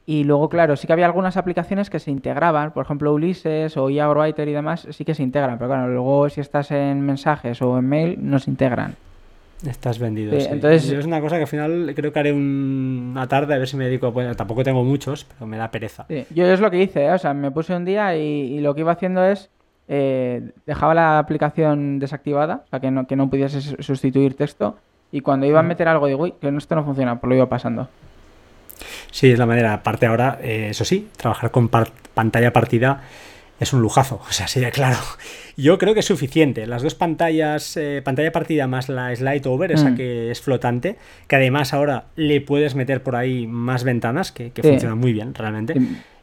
Y luego, claro, sí que había algunas aplicaciones que se integraban, por ejemplo, Ulises o IA Writer y demás, sí que se integran, pero claro, luego si estás en mensajes o en mail, no se integran. Estás vendido. Entonces, es una cosa que al final creo que haré una tarde a ver si me dedico. Bueno, tampoco tengo muchos, pero me da pereza. Yo es lo que hice, ¿eh? o sea, me puse un día y, lo que iba haciendo es eh, dejaba la aplicación desactivada, o sea, que no, que no pudiese sustituir texto. Y cuando iba a meter algo, digo, uy, que esto no funciona, pues lo iba pasando. Sí, es la manera. Aparte ahora, eh, eso sí, trabajar con pantalla partida es un lujazo, o sea, sí, claro. Yo creo que es suficiente. Las dos pantallas, eh, pantalla partida más la slide over, esa mm. que es flotante, que además ahora le puedes meter por ahí más ventanas, que, que funciona muy bien realmente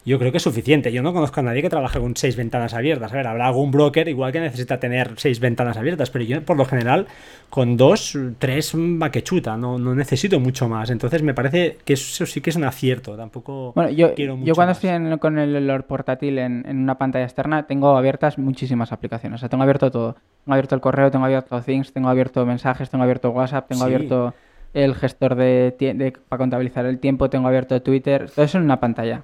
yo creo que es suficiente. Yo no conozco a nadie que trabaje con seis ventanas abiertas. A ver, habrá algún broker igual que necesita tener seis ventanas abiertas, pero yo por lo general con dos, tres va que chuta, no, no necesito mucho más. Entonces me parece que eso sí que es un acierto. Tampoco bueno, yo, Yo cuando estoy con el, portátil en, una pantalla externa tengo abiertas muchísimas aplicaciones. O sea, tengo abierto todo. Tengo abierto el correo, tengo abierto Things, tengo abierto mensajes, tengo abierto WhatsApp, tengo abierto el gestor de, de, para contabilizar el tiempo, tengo abierto Twitter, todo eso en una pantalla.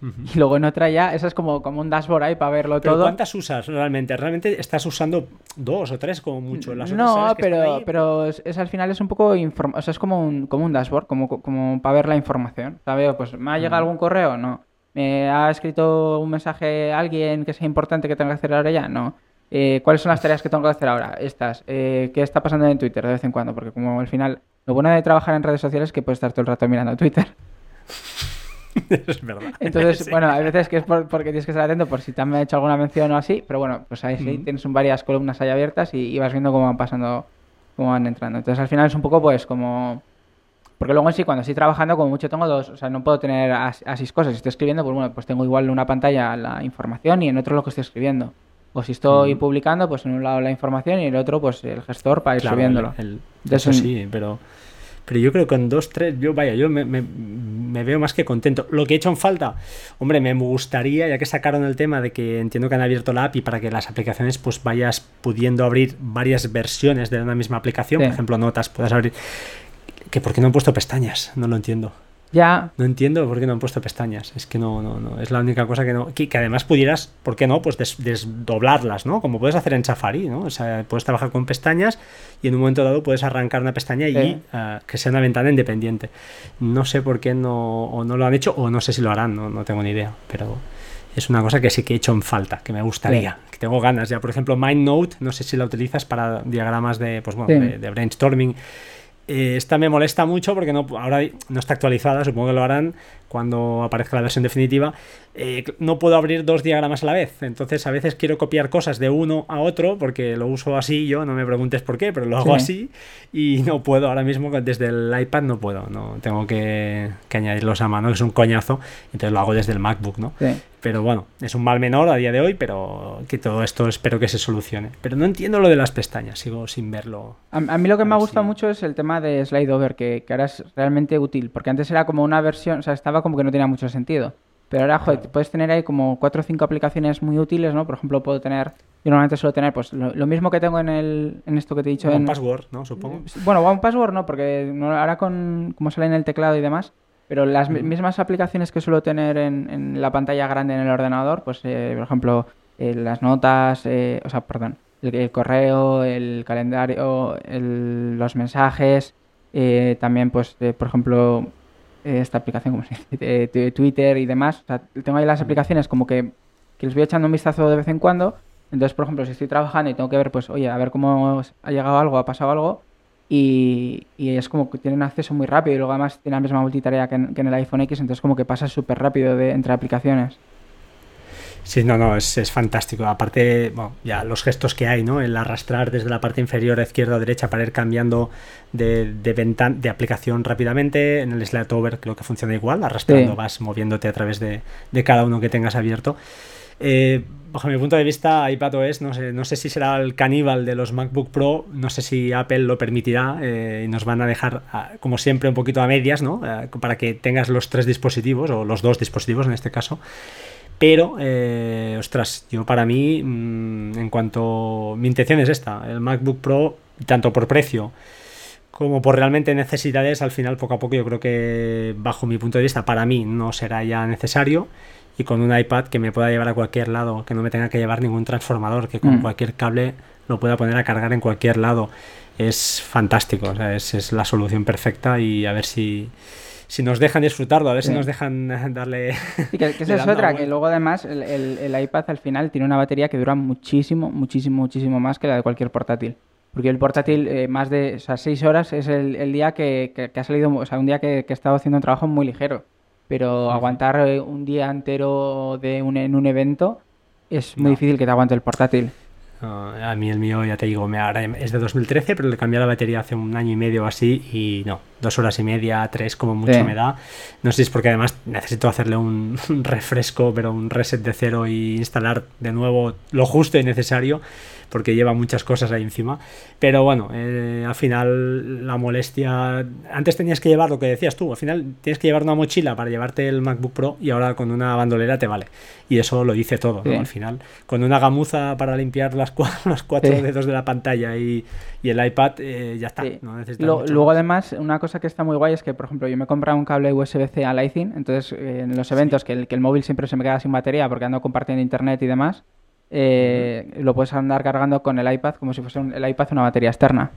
Y luego en otra ya, eso es como, como un dashboard ahí para verlo todo. ¿Cuántas usas realmente? ¿Realmente estás usando dos o tres como mucho? Las no, pero, pero es, al final es un poco... O sea, es como un, como un dashboard, como, como para ver la información. Pues ¿me ha llegado algún correo? No. ¿Me ha escrito un mensaje alguien que sea importante que tenga que hacer ahora ya? No. Eh, ¿Cuáles son las tareas que tengo que hacer ahora? Estas. Eh, ¿Qué está pasando en Twitter de vez en cuando? Porque como al final... Lo bueno de trabajar en redes sociales es que puedes estar todo el rato mirando Twitter. es verdad. Entonces, bueno, hay veces que es porque tienes que estar atento por si te han hecho alguna mención o así, pero bueno, pues ahí sí, tienes varias columnas ahí abiertas y, vas viendo cómo van pasando, cómo van entrando. Entonces, al final es un poco, pues, como... Porque luego en sí, cuando estoy trabajando, como mucho tengo dos, o sea, no puedo tener así cosas. Si estoy escribiendo, pues bueno, pues tengo igual en una pantalla la información y en otro lo que estoy escribiendo. O si estoy publicando, pues en un lado la información y en el otro, pues el gestor para ir subiéndolo. eso sí, pero pero yo creo que con dos, tres, yo vaya, yo me, veo más que contento. Lo que he hecho en falta, hombre, me gustaría, ya que sacaron el tema de que entiendo que han abierto la API para que las aplicaciones pues vayas pudiendo abrir varias versiones de una misma aplicación, por ejemplo, notas, puedas abrir... Que por qué no han puesto pestañas, no lo entiendo. Ya. No entiendo por qué no han puesto pestañas. Es que no, no, no. Es la única cosa que no. Que, además pudieras, ¿por qué no? Pues desdoblarlas, ¿no? Como puedes hacer en Safari, ¿no? O sea, puedes trabajar con pestañas y en un momento dado puedes arrancar una pestaña y eh, que sea una ventana independiente. No sé por qué no, o no lo han hecho o no sé si lo harán, no, no tengo ni idea. Pero es una cosa que sí que he hecho en falta, que me gustaría, que tengo ganas. Ya, por ejemplo, MindNote, no sé si la utilizas para diagramas de, pues, bueno, de brainstorming. Eh, esta me molesta mucho porque no, ahora no está actualizada, supongo que lo harán cuando aparezca la versión definitiva. Eh, no puedo abrir dos diagramas a la vez, entonces a veces quiero copiar cosas de uno a otro porque lo uso así yo, no me preguntes por qué, pero lo hago así y no puedo ahora mismo desde el iPad no puedo, no tengo que, añadirlos a mano, que es un coñazo, entonces lo hago desde el MacBook, ¿no? Pero bueno, es un mal menor a día de hoy, pero que todo esto espero que se solucione. Pero no entiendo lo de las pestañas, sigo sin verlo. A, mí lo que me ha gustado mucho es el tema de Slide Over, que, que, ahora es realmente útil, porque antes era como una versión, o sea, estaba como que no tenía mucho sentido. Pero ahora, joder, puedes tener ahí como cuatro o cinco aplicaciones muy útiles, ¿no? Por ejemplo, puedo tener, yo normalmente suelo tener, pues lo, mismo que tengo en el, en esto que te he dicho. One en Password, ¿no? Supongo. Bueno, One Password no, porque ahora con, como sale en el teclado y demás, pero las mismas aplicaciones que suelo tener en, la pantalla grande en el ordenador, pues, eh, por ejemplo, eh, las notas, eh, o sea, perdón, el, correo, el calendario, los mensajes, también, pues, por ejemplo, esta aplicación, como se dice, Twitter y demás. O sea, tengo ahí las aplicaciones como que, que les voy echando un vistazo de vez en cuando. Entonces, por ejemplo, si estoy trabajando y tengo que ver, pues, oye, a ver cómo ha llegado algo, ha pasado algo, y, y es como que tienen acceso muy rápido y luego además tiene la misma multitarea que en, que en el iPhone X, entonces como que pasa súper rápido de, entre aplicaciones. Sí, no, no, es, es, fantástico. Aparte, bueno, ya los gestos que hay, ¿no? El arrastrar desde la parte inferior a izquierda o derecha para ir cambiando de, de, de aplicación rápidamente. En el Slide Over creo que funciona igual. Arrastrando vas moviéndote a través de, de, cada uno que tengas abierto. Eh, bajo mi punto de vista, iPadOS, no sé, no sé si será el caníbal de los MacBook Pro, no sé si Apple lo permitirá eh, y nos van a dejar, como siempre, un poquito a medias, ¿no? Eh, para que tengas los tres dispositivos, o los dos dispositivos en este caso. Pero, eh, ostras, yo para mí, mm, en cuanto. Mi intención es esta: el MacBook Pro, tanto por precio como por realmente necesidades, al final, poco a poco, yo creo que, bajo mi punto de vista, para mí no será ya necesario. Y con un iPad que me pueda llevar a cualquier lado, que no me tenga que llevar ningún transformador, que con mm. cualquier cable lo pueda poner a cargar en cualquier lado, es fantástico. O sea, es, es la solución perfecta y a ver si si nos dejan disfrutarlo, a ver si nos dejan darle. Sí, que, esa es otra, que luego además el, el, iPad al final tiene una batería que dura muchísimo, muchísimo, muchísimo más que la de cualquier portátil. Porque el portátil, eh, más de o sea, seis horas es el, el día que, que, ha salido, o sea, un día que, que he estado haciendo un trabajo muy ligero. Pero aguantar eh, un día entero de un, en un evento es muy difícil que te aguante el portátil. A mí el mío, ya te digo, me, es de 2013, pero le cambié la batería hace un año y medio o así y no, dos horas y media, tres como mucho me da. No sé si es porque además necesito hacerle un, refresco, pero un reset de cero y instalar de nuevo lo justo y necesario porque lleva muchas cosas ahí encima. Pero bueno, eh, al final la molestia... Antes tenías que llevar lo que decías tú, al final tienes que llevar una mochila para llevarte el MacBook Pro y ahora con una bandolera te vale. Y eso lo dice todo, ¿no? Al final, con una gamuza para limpiar las, los cuatro dedos de la pantalla y, y el iPad, eh, ya está. luego además, una cosa que está muy guay es que, por ejemplo, yo me he comprado un cable USB-C a Lightning, entonces eh, en los eventos que, el, que el móvil siempre se me queda sin batería porque ando compartiendo internet y demás, eh, lo puedes andar cargando con el iPad como si fuese el iPad una batería externa.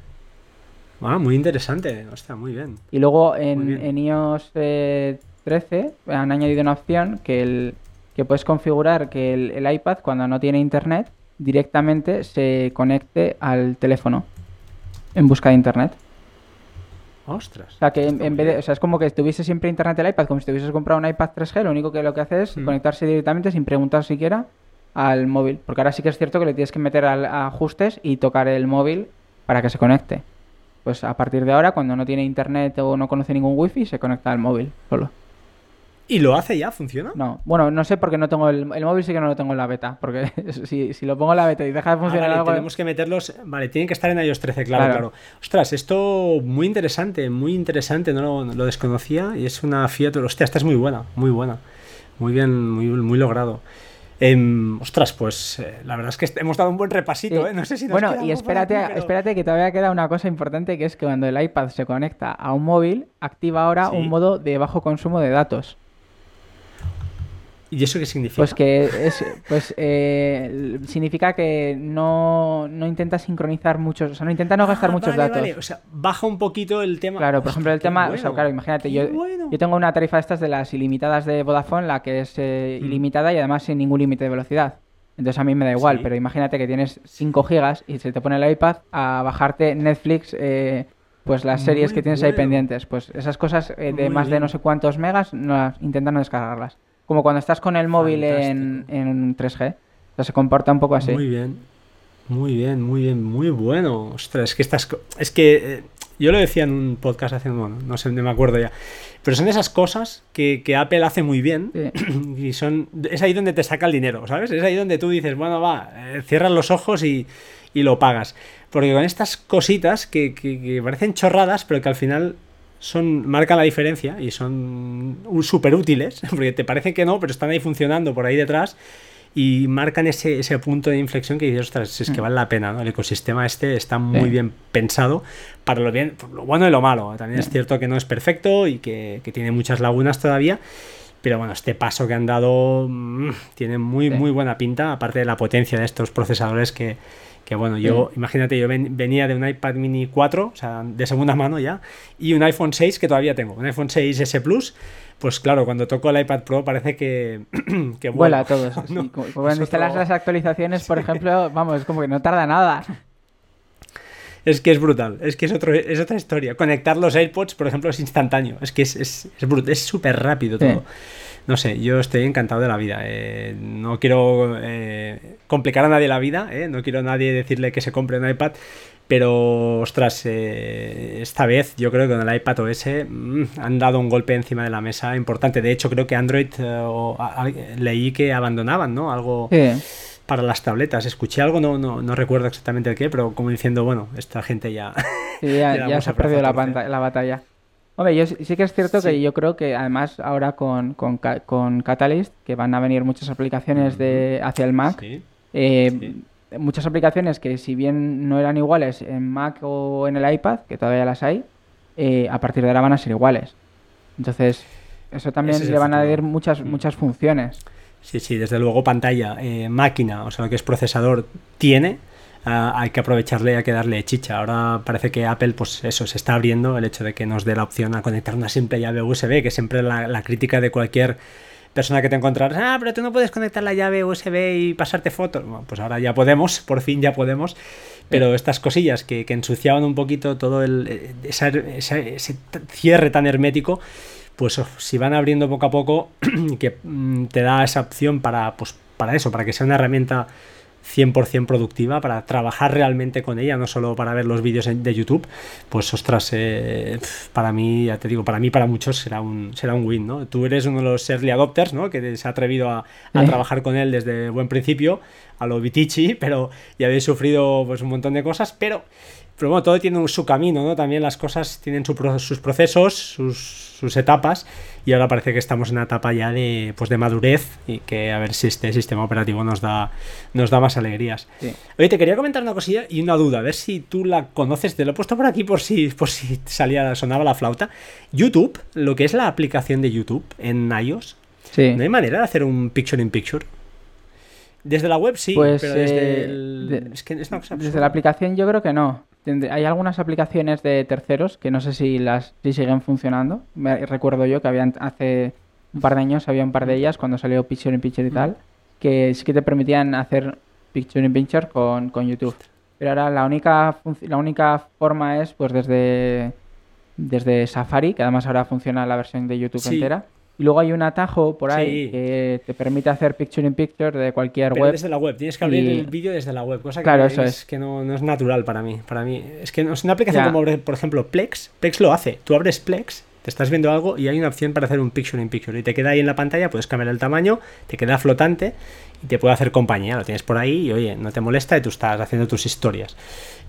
Ah, muy interesante, hostia, muy bien. Y luego en, iOS 13 han añadido una opción que, el, que puedes configurar que el iPad cuando no tiene internet directamente se conecte al teléfono en busca de internet. Ostras. O sea, que en, vez de, o sea, es como que tuviese siempre internet el iPad, como si te hubieses comprado un iPad 3G, lo único que lo que hace es mm. conectarse directamente sin preguntar siquiera al móvil. Porque ahora sí que es cierto que le tienes que meter a ajustes y tocar el móvil para que se conecte. Pues a partir de ahora, cuando no tiene internet o no conoce ningún wifi, se conecta al móvil solo. ¿Y lo hace ya? ¿Funciona? No. Bueno, no sé porque no tengo el, móvil, sí que no lo tengo en la beta. Porque si, lo pongo en la beta y deja de ah, funcionar. tenemos que meterlos. Vale, tienen que estar en iOS 13, claro, claro, Ostras, esto muy interesante, muy interesante. No lo, desconocía y es una Fiat. Hostia, esta es muy buena, muy buena. Muy bien, muy, muy logrado. Em, ostras, pues eh, la verdad es que hemos dado un buen repasito, ¿eh? No sé si nos Bueno, y espérate, espérate que todavía queda una cosa importante que es que cuando el iPad se conecta a un móvil, activa ahora un modo de bajo consumo de datos. ¿Y eso qué significa? Pues que es, pues eh, significa que no, no, intenta sincronizar muchos, o sea, no intenta no gastar ah, muchos datos. Vale. O sea, baja un poquito el tema. Claro, por ejemplo, el tema, o sea, claro, imagínate, yo, yo tengo una tarifa de estas de las ilimitadas de Vodafone, la que es eh, mm. ilimitada y además sin ningún límite de velocidad. Entonces a mí me da igual, pero imagínate que tienes 5 gigas y se te pone el iPad a bajarte Netflix, eh, pues las series que tienes ahí pendientes. Pues esas cosas de más de no sé cuántos megas, no, intenta no descargarlas como cuando estás con el móvil en, en, 3G. O sea, se comporta un poco así. Muy bien. Muy bien, muy bien, muy bueno. Ostras, es que estás. Es que. Eh, yo lo decía en un podcast hace. Bueno, no sé, no me acuerdo ya. Pero son esas cosas que, Apple hace muy bien. Y son. Es ahí donde te saca el dinero, ¿sabes? Es ahí donde tú dices, bueno, va, eh, cierras los ojos y, y, lo pagas. Porque con estas cositas que, que, que parecen chorradas, pero que al final son marcan la diferencia y son súper útiles, porque te parece que no, pero están ahí funcionando por ahí detrás y marcan ese, ese punto de inflexión que dices, ostras, es que mm. vale la pena, ¿no? El ecosistema este está muy bien pensado para lo bien, lo bueno y lo malo. También es cierto que no es perfecto y que, que tiene muchas lagunas todavía. Pero bueno, este paso que han dado mm, tiene muy, muy buena pinta, aparte de la potencia de estos procesadores que, que bueno, yo, imagínate, yo venía de un iPad mini 4, o sea, de segunda mano ya, y un iPhone 6 que todavía tengo, un iPhone 6S Plus. Pues claro, cuando toco el iPad Pro parece que, que vuela. todo. cuando instalas las actualizaciones, por ejemplo, vamos, es como que no tarda nada. Es que es brutal, es que es, otro, es otra historia. Conectar los AirPods, por ejemplo, es instantáneo, es que es súper es, es rápido todo no sé, yo estoy encantado de la vida. Eh, no quiero eh, complicar a nadie la vida, eh, no quiero a nadie decirle que se compre un iPad, pero ostras, esta vez yo creo que con el iPad OS mm, han dado un golpe encima de la mesa importante. De hecho, creo que Android leí que abandonaban, ¿no? Algo. Para las tabletas, escuché algo, no, no, no recuerdo exactamente el qué, pero como diciendo, bueno, esta gente ya. ya, se ha perdido la, la batalla. Hombre, yo sí que es cierto que yo creo que además ahora con, con, Catalyst, que van a venir muchas aplicaciones de hacia el Mac, eh, muchas aplicaciones que si bien no eran iguales en Mac o en el iPad, que todavía las hay, eh, a partir de ahora van a ser iguales. Entonces, eso también le van a dar muchas, mm. muchas funciones. Sí, sí, desde luego pantalla, eh, máquina, o sea, lo que es procesador, tiene hay que aprovecharle y hay que darle chicha. Ahora parece que Apple, pues eso, se está abriendo el hecho de que nos dé la opción a conectar una simple llave USB, que siempre la, la crítica de cualquier persona que te encontrarás, ah, pero tú no puedes conectar la llave USB y pasarte fotos. Bueno, pues ahora ya podemos, por fin ya podemos. Pero estas cosillas que, ensuciaban un poquito todo el, eh, ese cierre tan hermético, pues si van abriendo poco a poco, que mm, te da esa opción para, pues, para eso, para que sea una herramienta 100% productiva para trabajar realmente con ella, no solo para ver los vídeos de YouTube, pues ostras, eh, para mí, ya te digo, para mí, para muchos será un, será un win, ¿no? Tú eres uno de los early adopters, ¿no? Que se ha atrevido a, trabajar con él desde buen principio, a lo Vitici, pero ya habéis sufrido pues un montón de cosas, pero pero bueno, todo tiene su camino, ¿no? También las cosas tienen sus procesos, sus, etapas, y ahora parece que estamos en una etapa ya de, pues de madurez y que a ver si este sistema operativo nos da, nos da más alegrías. Oye, te quería comentar una cosilla y una duda, a ver si tú la conoces, te lo he puesto por aquí por si, por si salía, sonaba la flauta. YouTube, lo que es la aplicación de YouTube en iOS, ¿no hay manera de hacer un picture in picture? Desde la web sí, pues, pero desde, eh, es que es desde la aplicación yo creo que no. Hay algunas aplicaciones de terceros que no sé si las si siguen funcionando. Me, recuerdo yo que habían hace un par de años había un par de ellas cuando salió Picture in Picture y tal, que sí que te permitían hacer Picture in Picture con, con YouTube. Pero ahora la única la única forma es pues desde desde Safari, que además ahora funciona la versión de YouTube entera y luego hay un atajo por ahí que te permite hacer picture in picture de cualquier Pero web. desde la web, tienes que abrir el vídeo desde la web, cosa claro, que, eso es, que no, no, es natural para mí. Para mí es que no es una aplicación como, por ejemplo, Plex. Plex lo hace. Tú abres Plex, te estás viendo algo y hay una opción para hacer un picture in picture y te queda ahí en la pantalla, puedes cambiar el tamaño, te queda flotante y te puede hacer compañía. Lo tienes por ahí y oye, no te molesta y tú estás haciendo tus historias.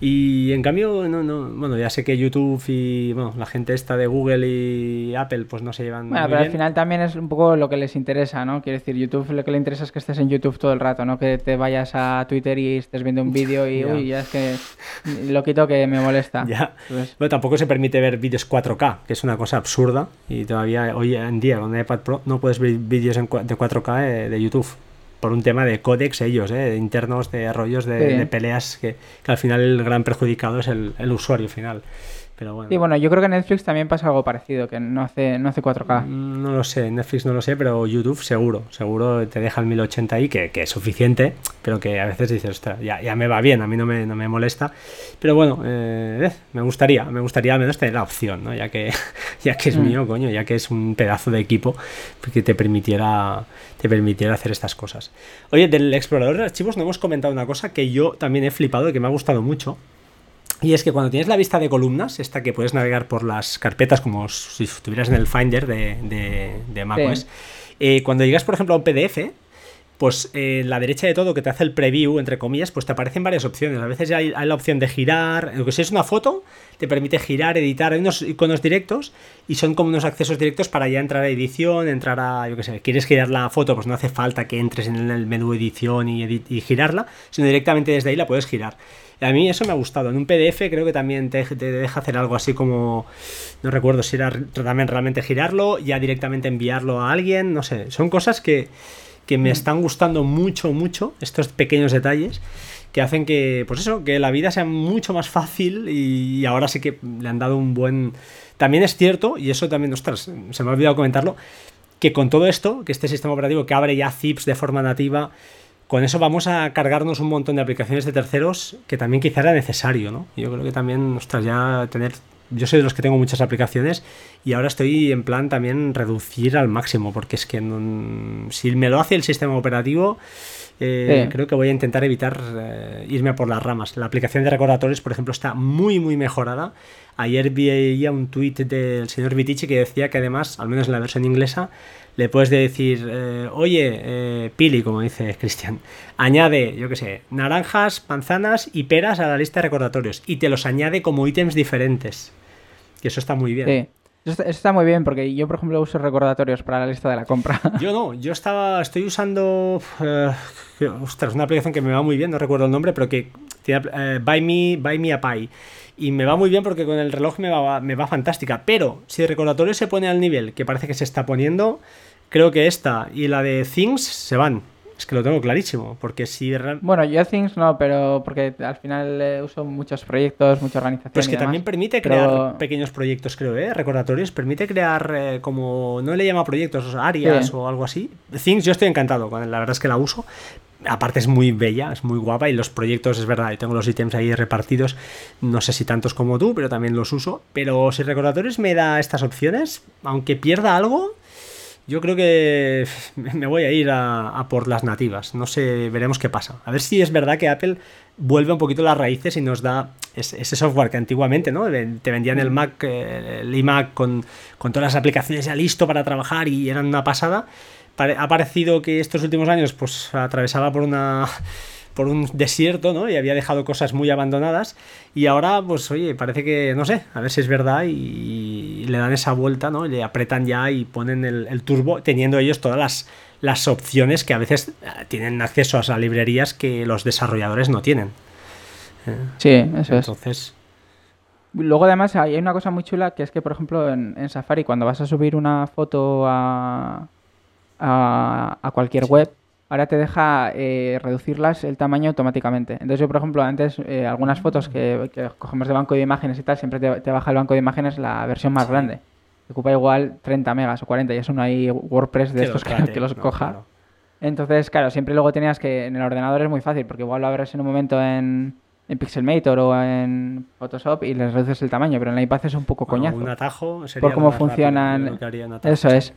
Y en cambio, no, no, bueno, ya sé que YouTube y bueno, la gente esta de Google y Apple pues no se llevan. Bueno, pero al final también es un poco lo que les interesa, ¿no? Quiere decir, YouTube lo que le interesa es que estés en YouTube todo el rato, no que te vayas a Twitter y estés viendo un vídeo y uy, ya es que lo quito que me molesta. Ya. Bueno, tampoco se permite ver vídeos 4K, que es una cosa absurda y todavía hoy en día con iPad Pro no puedes ver vídeos de 4K de YouTube por un tema de códex ellos, ¿eh? internos de rollos de, peleas que, al final el gran perjudicado es el, el usuario final. Pero bueno. Y bueno, yo creo que Netflix también pasa algo parecido, que no hace, no hace 4K. Mm, no lo sé, Netflix no lo sé, pero YouTube seguro, seguro te deja el 1080 ahí, que, que es suficiente, pero que a veces dices, ostras, ya, ya me va bien, a mí no me, no me molesta. Pero bueno, eh, me gustaría, me gustaría al menos tener la opción, ¿no? Ya que, ya que es mm. mío, coño, ya que es un pedazo de equipo que te permitiera, te permitiera hacer estas cosas. Oye, del explorador de archivos no hemos comentado una cosa que yo también he flipado y que me ha gustado mucho. Y es que cuando tienes la vista de columnas, esta que puedes navegar por las carpetas como si estuvieras en el Finder de, de, macOS, eh, cuando llegas, por ejemplo, a un PDF, pues eh, en la derecha de todo que te hace el preview, entre comillas, pues te aparecen varias opciones. A veces ya hay, la opción de girar, lo que si es una foto, te permite girar, editar, hay unos iconos directos y son como unos accesos directos para ya entrar a edición, entrar a, yo qué sé, quieres girar la foto, pues no hace falta que entres en el menú edición y, y girarla, sino directamente desde ahí la puedes girar. A mí eso me ha gustado. En un PDF creo que también te, te, deja hacer algo así como, no recuerdo si era también realmente girarlo, ya directamente enviarlo a alguien, no sé, son cosas que que me están gustando mucho, mucho, estos pequeños detalles que hacen que, pues eso, que la vida sea mucho más fácil y ahora sí que le han dado un buen... También es cierto, y eso también, ostras, se me ha olvidado comentarlo, que con todo esto, que este sistema operativo que abre ya zips de forma nativa, con eso vamos a cargarnos un montón de aplicaciones de terceros que también quizá era necesario, ¿no? Yo creo que también, ostras, ya tener yo soy de los que tengo muchas aplicaciones y ahora estoy en plan también reducir al máximo, porque es que si me lo hace el sistema operativo, eh, creo que voy a intentar evitar eh, irme a por las ramas. La aplicación de recordatorios, por ejemplo, está muy, muy mejorada. Ayer vi un tuit del señor Vitici que decía que además, al menos en la versión inglesa, le puedes decir, eh, oye, Pili, como dice Cristian, añade, yo qué sé, naranjas, manzanas y peras a la lista de recordatorios y te los añade como ítems diferentes. Que eso está muy bien. Sí. Eso está, muy bien porque yo, por ejemplo, uso recordatorios para la lista de la compra. Yo no, yo estaba, estoy usando, uh, ostras, una aplicación que me va muy bien, no recuerdo el nombre, pero que tiene uh, Buy, Me, Buy Me a Pie. Y me va muy bien porque con el reloj me va, me va fantástica. Pero si el recordatorio se pone al nivel que parece que se está poniendo, creo que esta y la de Things se van. Es que lo tengo clarísimo, porque si... Bueno, yo Things no, pero porque al final eh, uso muchos proyectos, mucha organización. Pues que también permite crear pequeños proyectos, creo, ¿eh? Recordatorios, permite crear eh, como... No le llama proyectos, áreas o algo así. Things yo estoy encantado con la verdad es que la uso. Aparte es muy bella, es muy guapa y los proyectos, es verdad, yo tengo los ítems ahí repartidos, no sé si tantos como tú, pero también los uso. Pero si recordatorios me da estas opciones, aunque pierda algo, yo creo que me voy a ir a, por las nativas. No sé, veremos qué pasa. A ver si es verdad que Apple vuelve un poquito las raíces y nos da ese software que antiguamente ¿no? te vendían el Mac, el iMac con, con todas las aplicaciones ya listo para trabajar y eran una pasada. Ha parecido que estos últimos años pues atravesaba por una por un desierto, ¿no? Y había dejado cosas muy abandonadas. Y ahora, pues, oye, parece que, no sé, a ver si es verdad y, le dan esa vuelta, ¿no? le apretan ya y ponen el, turbo, teniendo ellos todas las, las opciones que a veces eh, tienen acceso a esas librerías que los desarrolladores no tienen. Eh, sí, eso es. Entonces. Luego, además, hay una cosa muy chula que es que, por ejemplo, en, Safari, cuando vas a subir una foto a, a, cualquier web, ahora te deja eh, reducirlas el tamaño automáticamente. Entonces yo, por ejemplo, antes eh, algunas fotos que, cogemos de banco de imágenes y tal, siempre te, baja el banco de imágenes la versión más grande. Ocupa igual 30 megas o 40, y eso no hay WordPress de estos que, los coja. Entonces, claro, siempre luego tenías que, en el ordenador es muy fácil, porque igual lo abres en un momento en, en Pixelmator o en Photoshop y les reduces el tamaño, pero en la iPad es un poco coñazo. un atajo sería por cómo funcionan. eso es.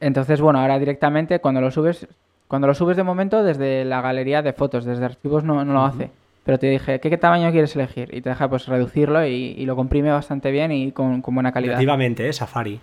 Entonces, bueno, ahora directamente cuando lo subes, cuando lo subes de momento desde la galería de fotos, desde archivos no, no lo hace. Pero te dije, ¿qué, tamaño quieres elegir? Y te deja pues reducirlo y, lo comprime bastante bien y con, buena calidad. Efectivamente, ¿eh? Safari.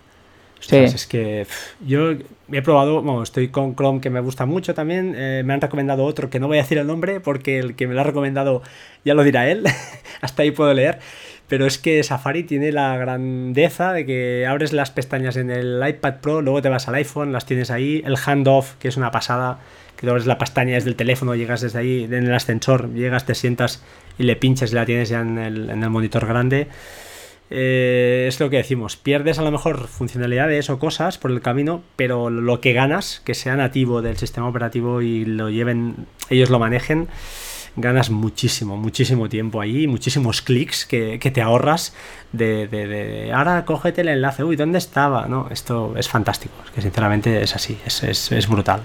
sí. Es que yo he probado, bueno, estoy con Chrome que me gusta mucho también. Eh, me han recomendado otro que no voy a decir el nombre porque el que me lo ha recomendado ya lo dirá él. Hasta ahí puedo leer pero es que Safari tiene la grandeza de que abres las pestañas en el iPad Pro, luego te vas al iPhone, las tienes ahí, el handoff, que es una pasada, que abres la pestaña desde el teléfono, llegas desde ahí, en el ascensor, llegas, te sientas y le pinches y la tienes ya en el, monitor grande. Eh, es lo que decimos, pierdes a lo mejor funcionalidades o cosas por el camino, pero lo que ganas, que sea nativo del sistema operativo y lo lleven, ellos lo manejen, ganas muchísimo, muchísimo tiempo ahí, muchísimos clics que, te ahorras de, de, ahora cógete el enlace, uy, ¿dónde estaba? No, esto es fantástico, es que sinceramente es así, es, es, brutal.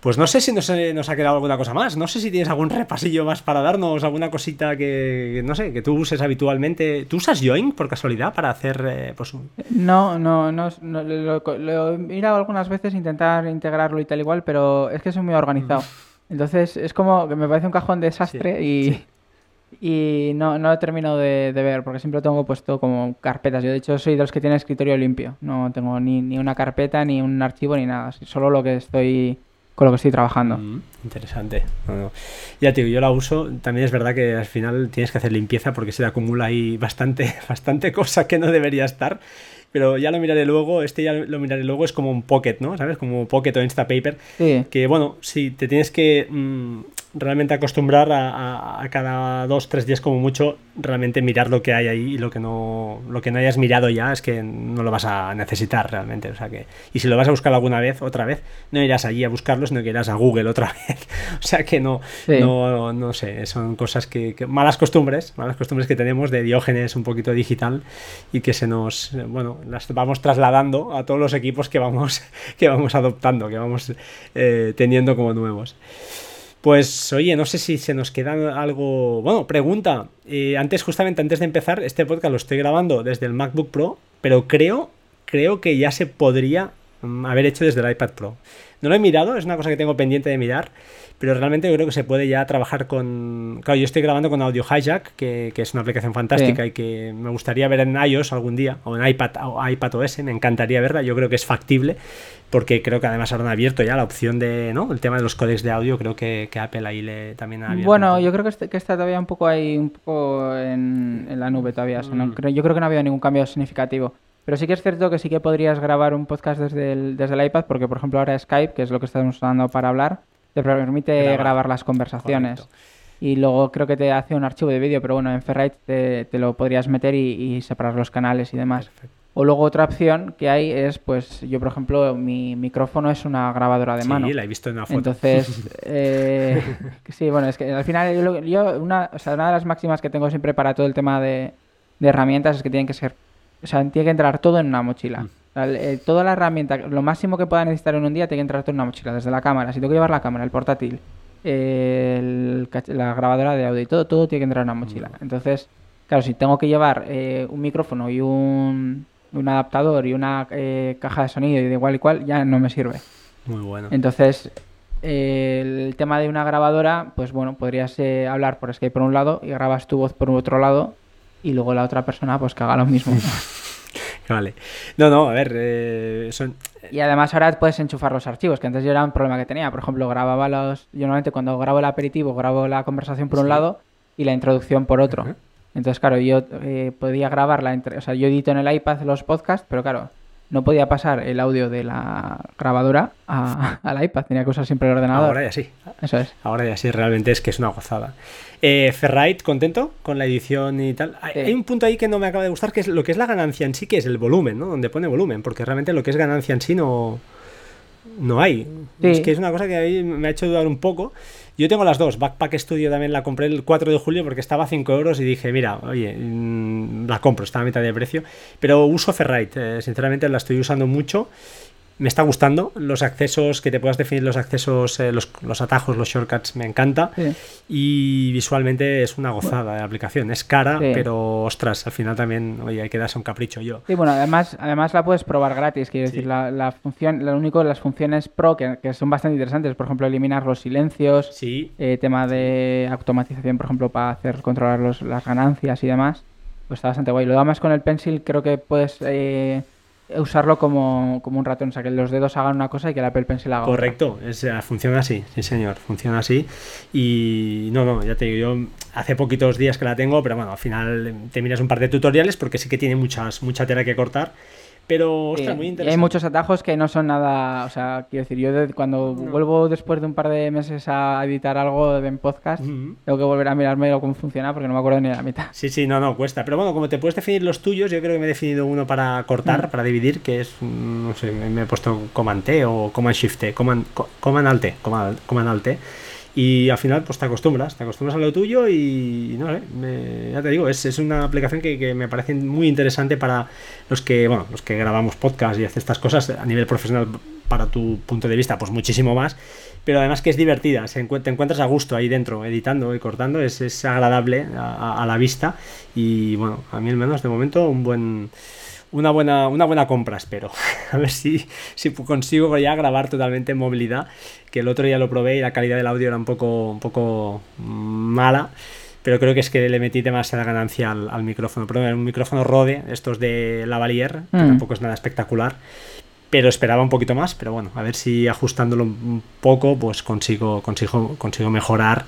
Pues no sé si nos, nos, ha quedado alguna cosa más. No sé si tienes algún repasillo más para darnos, alguna cosita que, no sé, que tú uses habitualmente. ¿Tú usas Join por casualidad para hacer eh, pues No, no, no, lo, he mirado algunas veces intentar integrarlo y tal igual, pero es que soy muy organizado. Entonces es como que me parece un cajón de desastre y, y no, no lo termino de, de, ver porque siempre lo tengo puesto como carpetas. Yo de hecho soy de los que tiene escritorio limpio. No tengo ni, ni una carpeta, ni un archivo, ni nada. Solo lo que estoy con lo que estoy trabajando. Mm, interesante. Ya, tío, yo la uso. También es verdad que al final tienes que hacer limpieza porque se te acumula ahí bastante, bastante cosa que no debería estar. Pero ya lo miraré luego. Este ya lo miraré luego. Es como un pocket, ¿no? ¿Sabes? Como pocket o Instapaper. Sí. Que bueno, si te tienes que. Mmm, realmente acostumbrar a, a, cada dos, tres días como mucho, realmente mirar lo que hay ahí y lo que no lo que no hayas mirado ya es que no lo vas a necesitar realmente. O sea que, y si lo vas a buscar alguna vez, otra vez, no irás allí a buscarlo, sino que irás a Google otra vez. o sea que no, sí. no, no sé, son cosas que, que, malas costumbres, malas costumbres que tenemos de diógenes un poquito digital y que se nos, bueno, las vamos trasladando a todos los equipos que vamos, que vamos adoptando, que vamos eh, teniendo como nuevos. Pues oye, no sé si se nos queda algo. Bueno, pregunta. Eh, antes, justamente antes de empezar, este podcast lo estoy grabando desde el MacBook Pro, pero creo, creo que ya se podría um, haber hecho desde el iPad Pro. No lo he mirado, es una cosa que tengo pendiente de mirar, pero realmente yo creo que se puede ya trabajar con... Claro, yo estoy grabando con Audio Hijack, que, que es una aplicación fantástica sí. y que me gustaría ver en iOS algún día, o en iPad o iPad OS, me encantaría verla, yo creo que es factible, porque creo que además habrán abierto ya la opción de, ¿no? El tema de los códecs de audio, creo que, que Apple ahí le, también ha abierto. Bueno, yo creo que, este, que, está todavía un poco ahí, un poco en, en la nube todavía, o sea, no, creo, yo creo que no ha habido ningún cambio significativo. Pero sí que es cierto que sí que podrías grabar un podcast desde el, desde el iPad, porque por ejemplo ahora Skype, que es lo que estamos usando para hablar, te permite grabar, grabar las conversaciones. Correcto. Y luego creo que te hace un archivo de vídeo, pero bueno, en Ferrite te, te lo podrías meter y, y, separar los canales y demás. Perfecto. O luego otra opción que hay es, pues yo por ejemplo, mi micrófono es una grabadora de sí, mano. Sí, la he visto en una foto. Entonces, eh, sí, bueno, es que al final yo, yo, una, o sea, una de las máximas que tengo siempre para todo el tema de, de herramientas es que tienen que ser o sea, tiene que entrar todo en una mochila. Mm. Eh, toda la herramienta, lo máximo que pueda necesitar en un día, tiene que entrar en una mochila. Desde la cámara, si tengo que llevar la cámara, el portátil, el, la grabadora de audio y todo, todo tiene que entrar en una mochila. Mm. Entonces, claro, si tengo que llevar eh, un micrófono y un, un adaptador y una eh, caja de sonido y de igual y cual, ya no me sirve. Muy bueno. Entonces, el tema de una grabadora, pues bueno, podrías hablar por Skype por un lado y grabas tu voz por otro lado y luego la otra persona pues que haga lo mismo. vale. No, no, a ver, eh, son... Y además ahora puedes enchufar los archivos, que antes yo era un problema que tenía. Por ejemplo, grababa los... Yo normalmente cuando grabo el aperitivo grabo la conversación por sí. un lado y la introducción por otro. Uh -huh. Entonces, claro, yo eh, podía grabar la... O sea, yo edito en el iPad los podcasts, pero claro, no podía pasar el audio de la grabadora a, al iPad, tenía que usar siempre el ordenador. Ahora ya sí. Eso es. Ahora ya sí, realmente es que es una gozada. Eh, Ferrite, ¿contento con la edición y tal? Sí. Hay un punto ahí que no me acaba de gustar, que es lo que es la ganancia en sí, que es el volumen, ¿no? Donde pone volumen, porque realmente lo que es ganancia en sí no, no hay. Sí. Es que es una cosa que a mí me ha hecho dudar un poco. Yo tengo las dos. Backpack Studio también la compré el 4 de julio porque estaba a 5 euros y dije, mira, oye, mmm, la compro, está a mitad de precio. Pero uso Ferrite, eh, sinceramente la estoy usando mucho. Me está gustando los accesos, que te puedas definir los accesos, eh, los, los, atajos, los shortcuts, me encanta. Sí. Y visualmente es una gozada de aplicación. Es cara, sí. pero ostras, al final también, oye, hay que darse un capricho yo. Sí, bueno, además, además la puedes probar gratis, quiero decir, la, la, función, lo único, las funciones pro que, que, son bastante interesantes, por ejemplo, eliminar los silencios, sí. eh, tema de automatización, por ejemplo, para hacer controlar los, las ganancias y demás, pues está bastante guay. Lo demás con el pencil creo que puedes... Eh, usarlo como, como, un ratón, o sea, que los dedos hagan una cosa y que el Apple Pencil haga Correcto, otra. Es, funciona así, sí señor, funciona así. Y no, no, ya te digo, yo hace poquitos días que la tengo, pero bueno, al final te miras un par de tutoriales porque sí que tiene muchas, mucha tela que cortar. Pero, ostras, sí, muy interesante. Y hay muchos atajos que no son nada. O sea, quiero decir, yo de, cuando no. vuelvo después de un par de meses a editar algo en podcast, uh -huh. tengo que volver a mirarme cómo funciona porque no me acuerdo ni de la mitad. Sí, sí, no, no, cuesta. Pero bueno, como te puedes definir los tuyos, yo creo que me he definido uno para cortar, uh -huh. para dividir, que es, no sé, me he puesto Command T o Command Shift T, Command, Command Alt Command, Command Alt T y al final pues te acostumbras, te acostumbras a lo tuyo y no sé, me, ya te digo, es, es una aplicación que, que, me parece muy interesante para los que, bueno, los que grabamos podcast y haces estas cosas a nivel profesional para tu punto de vista, pues muchísimo más, pero además que es divertida, se encu te encuentras a gusto ahí dentro, editando y cortando, es, es agradable a, a la vista y bueno, a mí al menos de momento un buen una buena, una buena compra, espero. A ver si, si consigo ya grabar totalmente en movilidad, que el otro día lo probé y la calidad del audio era un poco, un poco mala. pero creo que es que le metí demasiada ganancia al, micrófono. Pero un micrófono Rode, estos de Lavalier, que mm. tampoco es nada espectacular pero esperaba un poquito más, pero bueno, a ver si ajustándolo un poco, pues consigo, consigo, consigo mejorar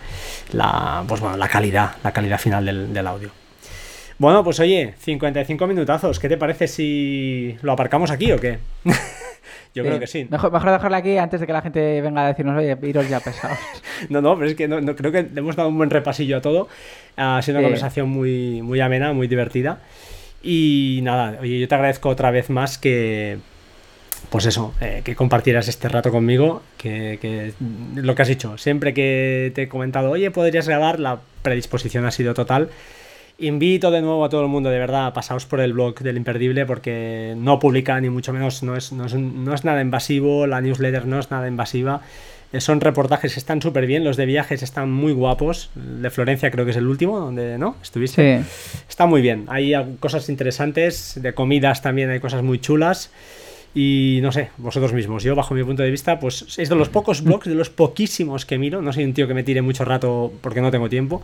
la, pues bueno, la calidad, la calidad final del, audio. Bueno, pues oye, 55 minutazos, ¿qué te parece si lo aparcamos aquí o qué? Yo creo que sí. Mejor, mejor dejarlo aquí antes de que la gente venga a decirnos, oye, iros ya pesados. no, no, pero es que no, creo que le hemos dado un buen repasillo a todo. Ha sido una conversación muy, muy amena, muy divertida. Y nada, oye, yo te agradezco otra vez más que pues eso, eh, que compartieras este rato conmigo, que, lo que has dicho, siempre que te he comentado, oye, podrías grabar, la predisposición ha sido total. Invito de nuevo a todo el mundo, de verdad, pasaos por el blog del Imperdible porque no publica ni mucho menos, no es, no es, nada invasivo, la newsletter no es nada invasiva. Eh, son reportajes que están súper bien, los de viajes están muy guapos. de Florencia creo que es el último, donde no estuviste. Está muy bien, hay cosas interesantes, de comidas también hay cosas muy chulas. Y no sé, vosotros mismos. Yo, bajo mi punto de vista, pues es de los pocos blogs, de los poquísimos que miro. No soy un tío que me tire mucho rato porque no tengo tiempo.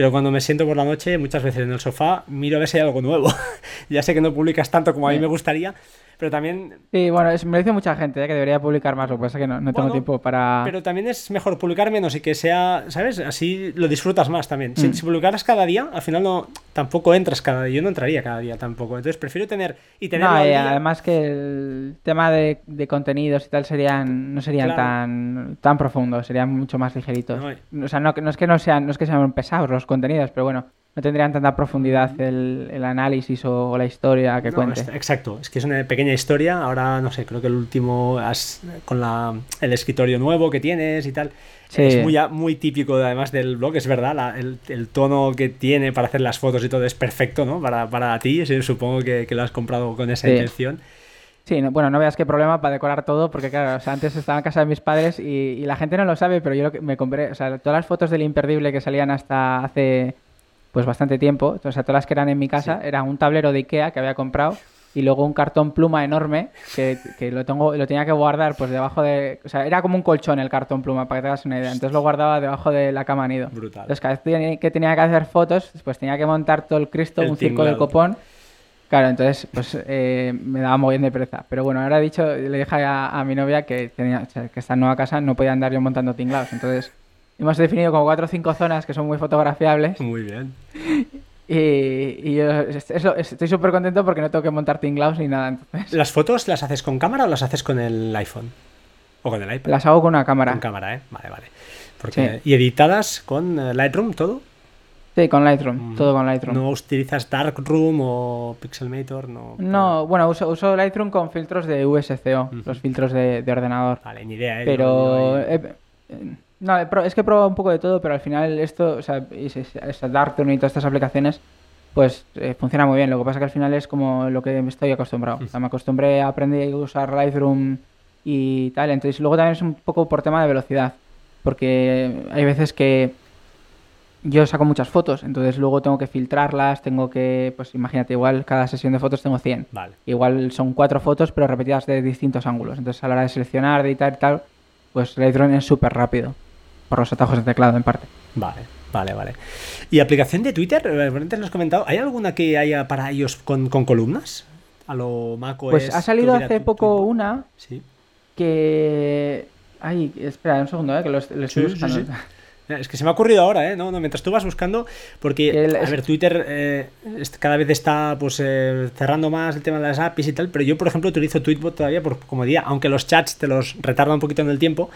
Pero cuando me siento por la noche, muchas veces en el sofá, miro a ver si hay algo nuevo. ya sé que no publicas tanto como a mí me gustaría, pero también... Sí, bueno, me dice mucha gente ¿eh? que debería publicar más, lo que pasa es que no, tengo tiempo para... Pero también es mejor publicar menos y que sea, ¿sabes? Así lo disfrutas más también. Si, mm. publicaras cada día, al final no tampoco entras cada día. Yo no entraría cada día tampoco. Entonces prefiero tener... Y tener no, además que el tema de, contenidos y tal serían no serían tan, tan profundos, serían mucho más ligeritos. o sea, no, no, es que no sean, no es que sean pesados los contenidos, pero bueno no tendrían tanta profundidad el, análisis o, la historia que cuente. exacto, es que es una pequeña historia. Ahora, no sé, creo que el último, con la, el escritorio nuevo que tienes y tal, es muy, muy típico además del blog, es verdad, el, tono que tiene para hacer las fotos y todo es perfecto, ¿no? Para, para ti, supongo que, lo has comprado con esa intención. Sí, bueno, no veas qué problema para decorar todo, porque claro, antes estaba en casa de mis padres y, la gente no lo sabe, pero yo me compré, o sea, todas las fotos del imperdible que salían hasta hace pues bastante tiempo. O sea, todas las que eran en mi casa, era un tablero de Ikea que había comprado y luego un cartón pluma enorme que, lo tengo lo tenía que guardar pues debajo de o sea era como un colchón el cartón pluma para que te hagas una idea. Entonces lo guardaba debajo de la cama nido. Brutal. Entonces cada vez que tenía que hacer fotos pues tenía que montar todo el cristo un circo del copón. Claro entonces pues eh, me daba muy bien de pereza. Pero bueno ahora he dicho le dije a, mi novia que tenía que esta nueva casa no podía andar yo montando tinglados. Entonces hemos definido como cuatro o cinco zonas que son muy fotografiables. Muy bien. Y, yo estoy súper contento porque no tengo que montar tinglados ni nada. Entonces. ¿Las fotos las haces con cámara o las haces con el iPhone? ¿O con el iPad? Las hago con una cámara. Con cámara, ¿eh? Vale, vale. Porque... ¿Y editadas con eh, Lightroom todo? Sí, con Lightroom, mm. todo con Lightroom. ¿No utilizas Darkroom o Pixelmator? No, no bueno, uso, Lightroom con filtros de VSCO, los filtros de, ordenador. Vale, ni idea, ¿eh? Pero... No, es que he probado un poco de todo, pero al final esto, o sea, esa Darkroom y todas estas aplicaciones, pues eh, funciona muy bien. Lo que pasa es que al final es como lo que me estoy acostumbrado. O sea, me acostumbré a aprender a usar Lightroom y tal. Entonces, luego también es un poco por tema de velocidad. Porque hay veces que yo saco muchas fotos, entonces luego tengo que filtrarlas, tengo que, pues imagínate, igual cada sesión de fotos tengo 100. Vale. Igual son cuatro fotos, pero repetidas de distintos ángulos. Entonces, a la hora de seleccionar, de editar y tal, pues Lightroom es súper rápido por los atajos de teclado en parte. Vale, vale, vale. ¿Y aplicación de Twitter? Eh, antes lo has comentado. ¿Hay alguna que haya para ellos con, columnas? A lo Mac Pues ha salido hace poco una ¿Sí? que... Ay, espera un segundo, eh, que lo, estoy buscando. Es que se me ha ocurrido ahora, ¿eh? No, no, mientras tú vas buscando, porque, a ver, Twitter eh, cada vez está pues eh, cerrando más el tema de las APIs y tal, pero yo, por ejemplo, utilizo Tweetbot todavía por comodidad, aunque los chats te los retardan un poquito en el tiempo,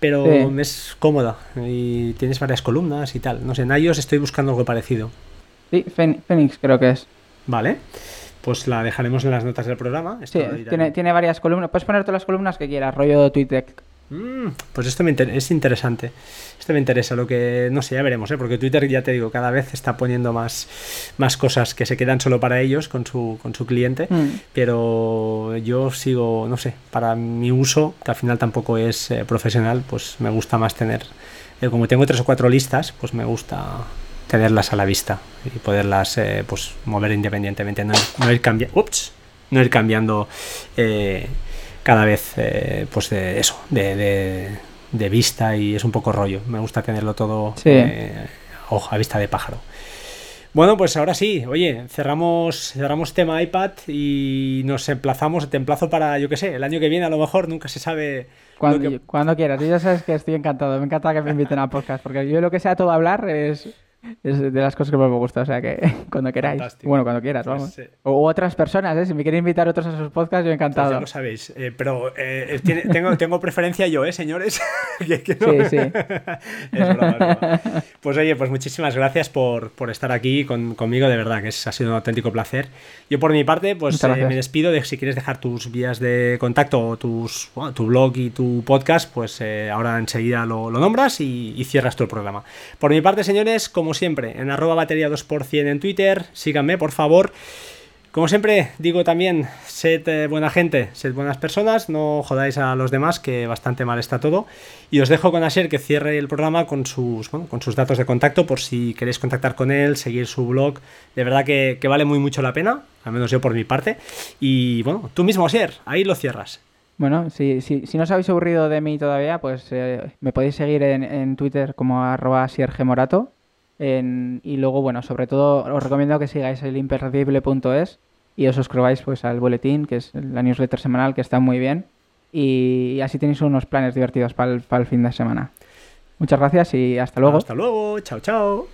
pero es cómoda y tienes varias columnas y tal. No sé, en iOS estoy buscando algo parecido. Sí, Phoenix creo que es. Vale. Pues la dejaremos en las notas del programa. sí, tiene, tiene, varias columnas. Puedes poner todas las columnas que quieras, rollo TweetDeck. Mm, pues esto me es interesante. Esto me interesa. Lo que no sé, ya veremos, ¿eh? porque Twitter, ya te digo, cada vez está poniendo más, más cosas que se quedan solo para ellos con su, con su cliente. Mm. Pero yo sigo, no sé, para mi uso, que al final tampoco es eh, profesional, pues me gusta más tener. Eh, como tengo tres o cuatro listas, pues me gusta tenerlas a la vista y poderlas pues mover independientemente, no, no ir, cambiando. No ir cambiando cada vez, eh, pues de eso, de, de, vista y es un poco rollo. Me gusta tenerlo todo eh, a vista de pájaro. Bueno, pues ahora sí, oye, cerramos, cerramos tema iPad y nos emplazamos, te emplazo para, yo qué sé, el año que viene a lo mejor, nunca se sabe. Cuando, cuando quieras, y ya sabes que estoy encantado, me encanta que me inviten a podcast, porque yo lo que sea todo hablar es es de las cosas que más me gusta, o sea que cuando queráis. Bueno, cuando quieras, pues, vamos. O otras personas, ¿eh? Si me quieren invitar otros a sus podcasts, yo encantado. Pues ya lo sabéis. Eh, pero eh, tengo, tengo preferencia yo, ¿eh, señores? Sí, sí. es broma, Pues oye, pues muchísimas gracias por, por estar aquí conmigo, de verdad, que es, ha sido un auténtico placer. Yo por mi parte, pues me despido de si quieres dejar tus vías de contacto, tus, tu blog y tu podcast, pues ahora enseguida lo, nombras y, y cierras tu programa. Por mi parte, señores, como siempre, en arroba batería 2% en Twitter. Síganme, por favor. Como siempre digo también, sed eh, buena gente, sed buenas personas, no jodáis a los demás, que bastante mal está todo. Y os dejo con Asher que cierre el programa con sus, con sus datos de contacto por si queréis contactar con él, seguir su blog. De verdad que, vale muy mucho la pena, al menos yo por mi parte. Y bueno, tú mismo, Asier, ahí lo cierras. Bueno, si, si, no os habéis aburrido de mí todavía, pues eh, me podéis seguir en, en Twitter como arroba Morato y luego, bueno, sobre todo os recomiendo que sigáis el imperdible.es y os suscribáis pues al boletín, que es la newsletter semanal, que está muy bien. Y así tenéis unos planes divertidos para el, para el fin de semana. Muchas gracias y hasta luego. Hasta luego, chao, chao.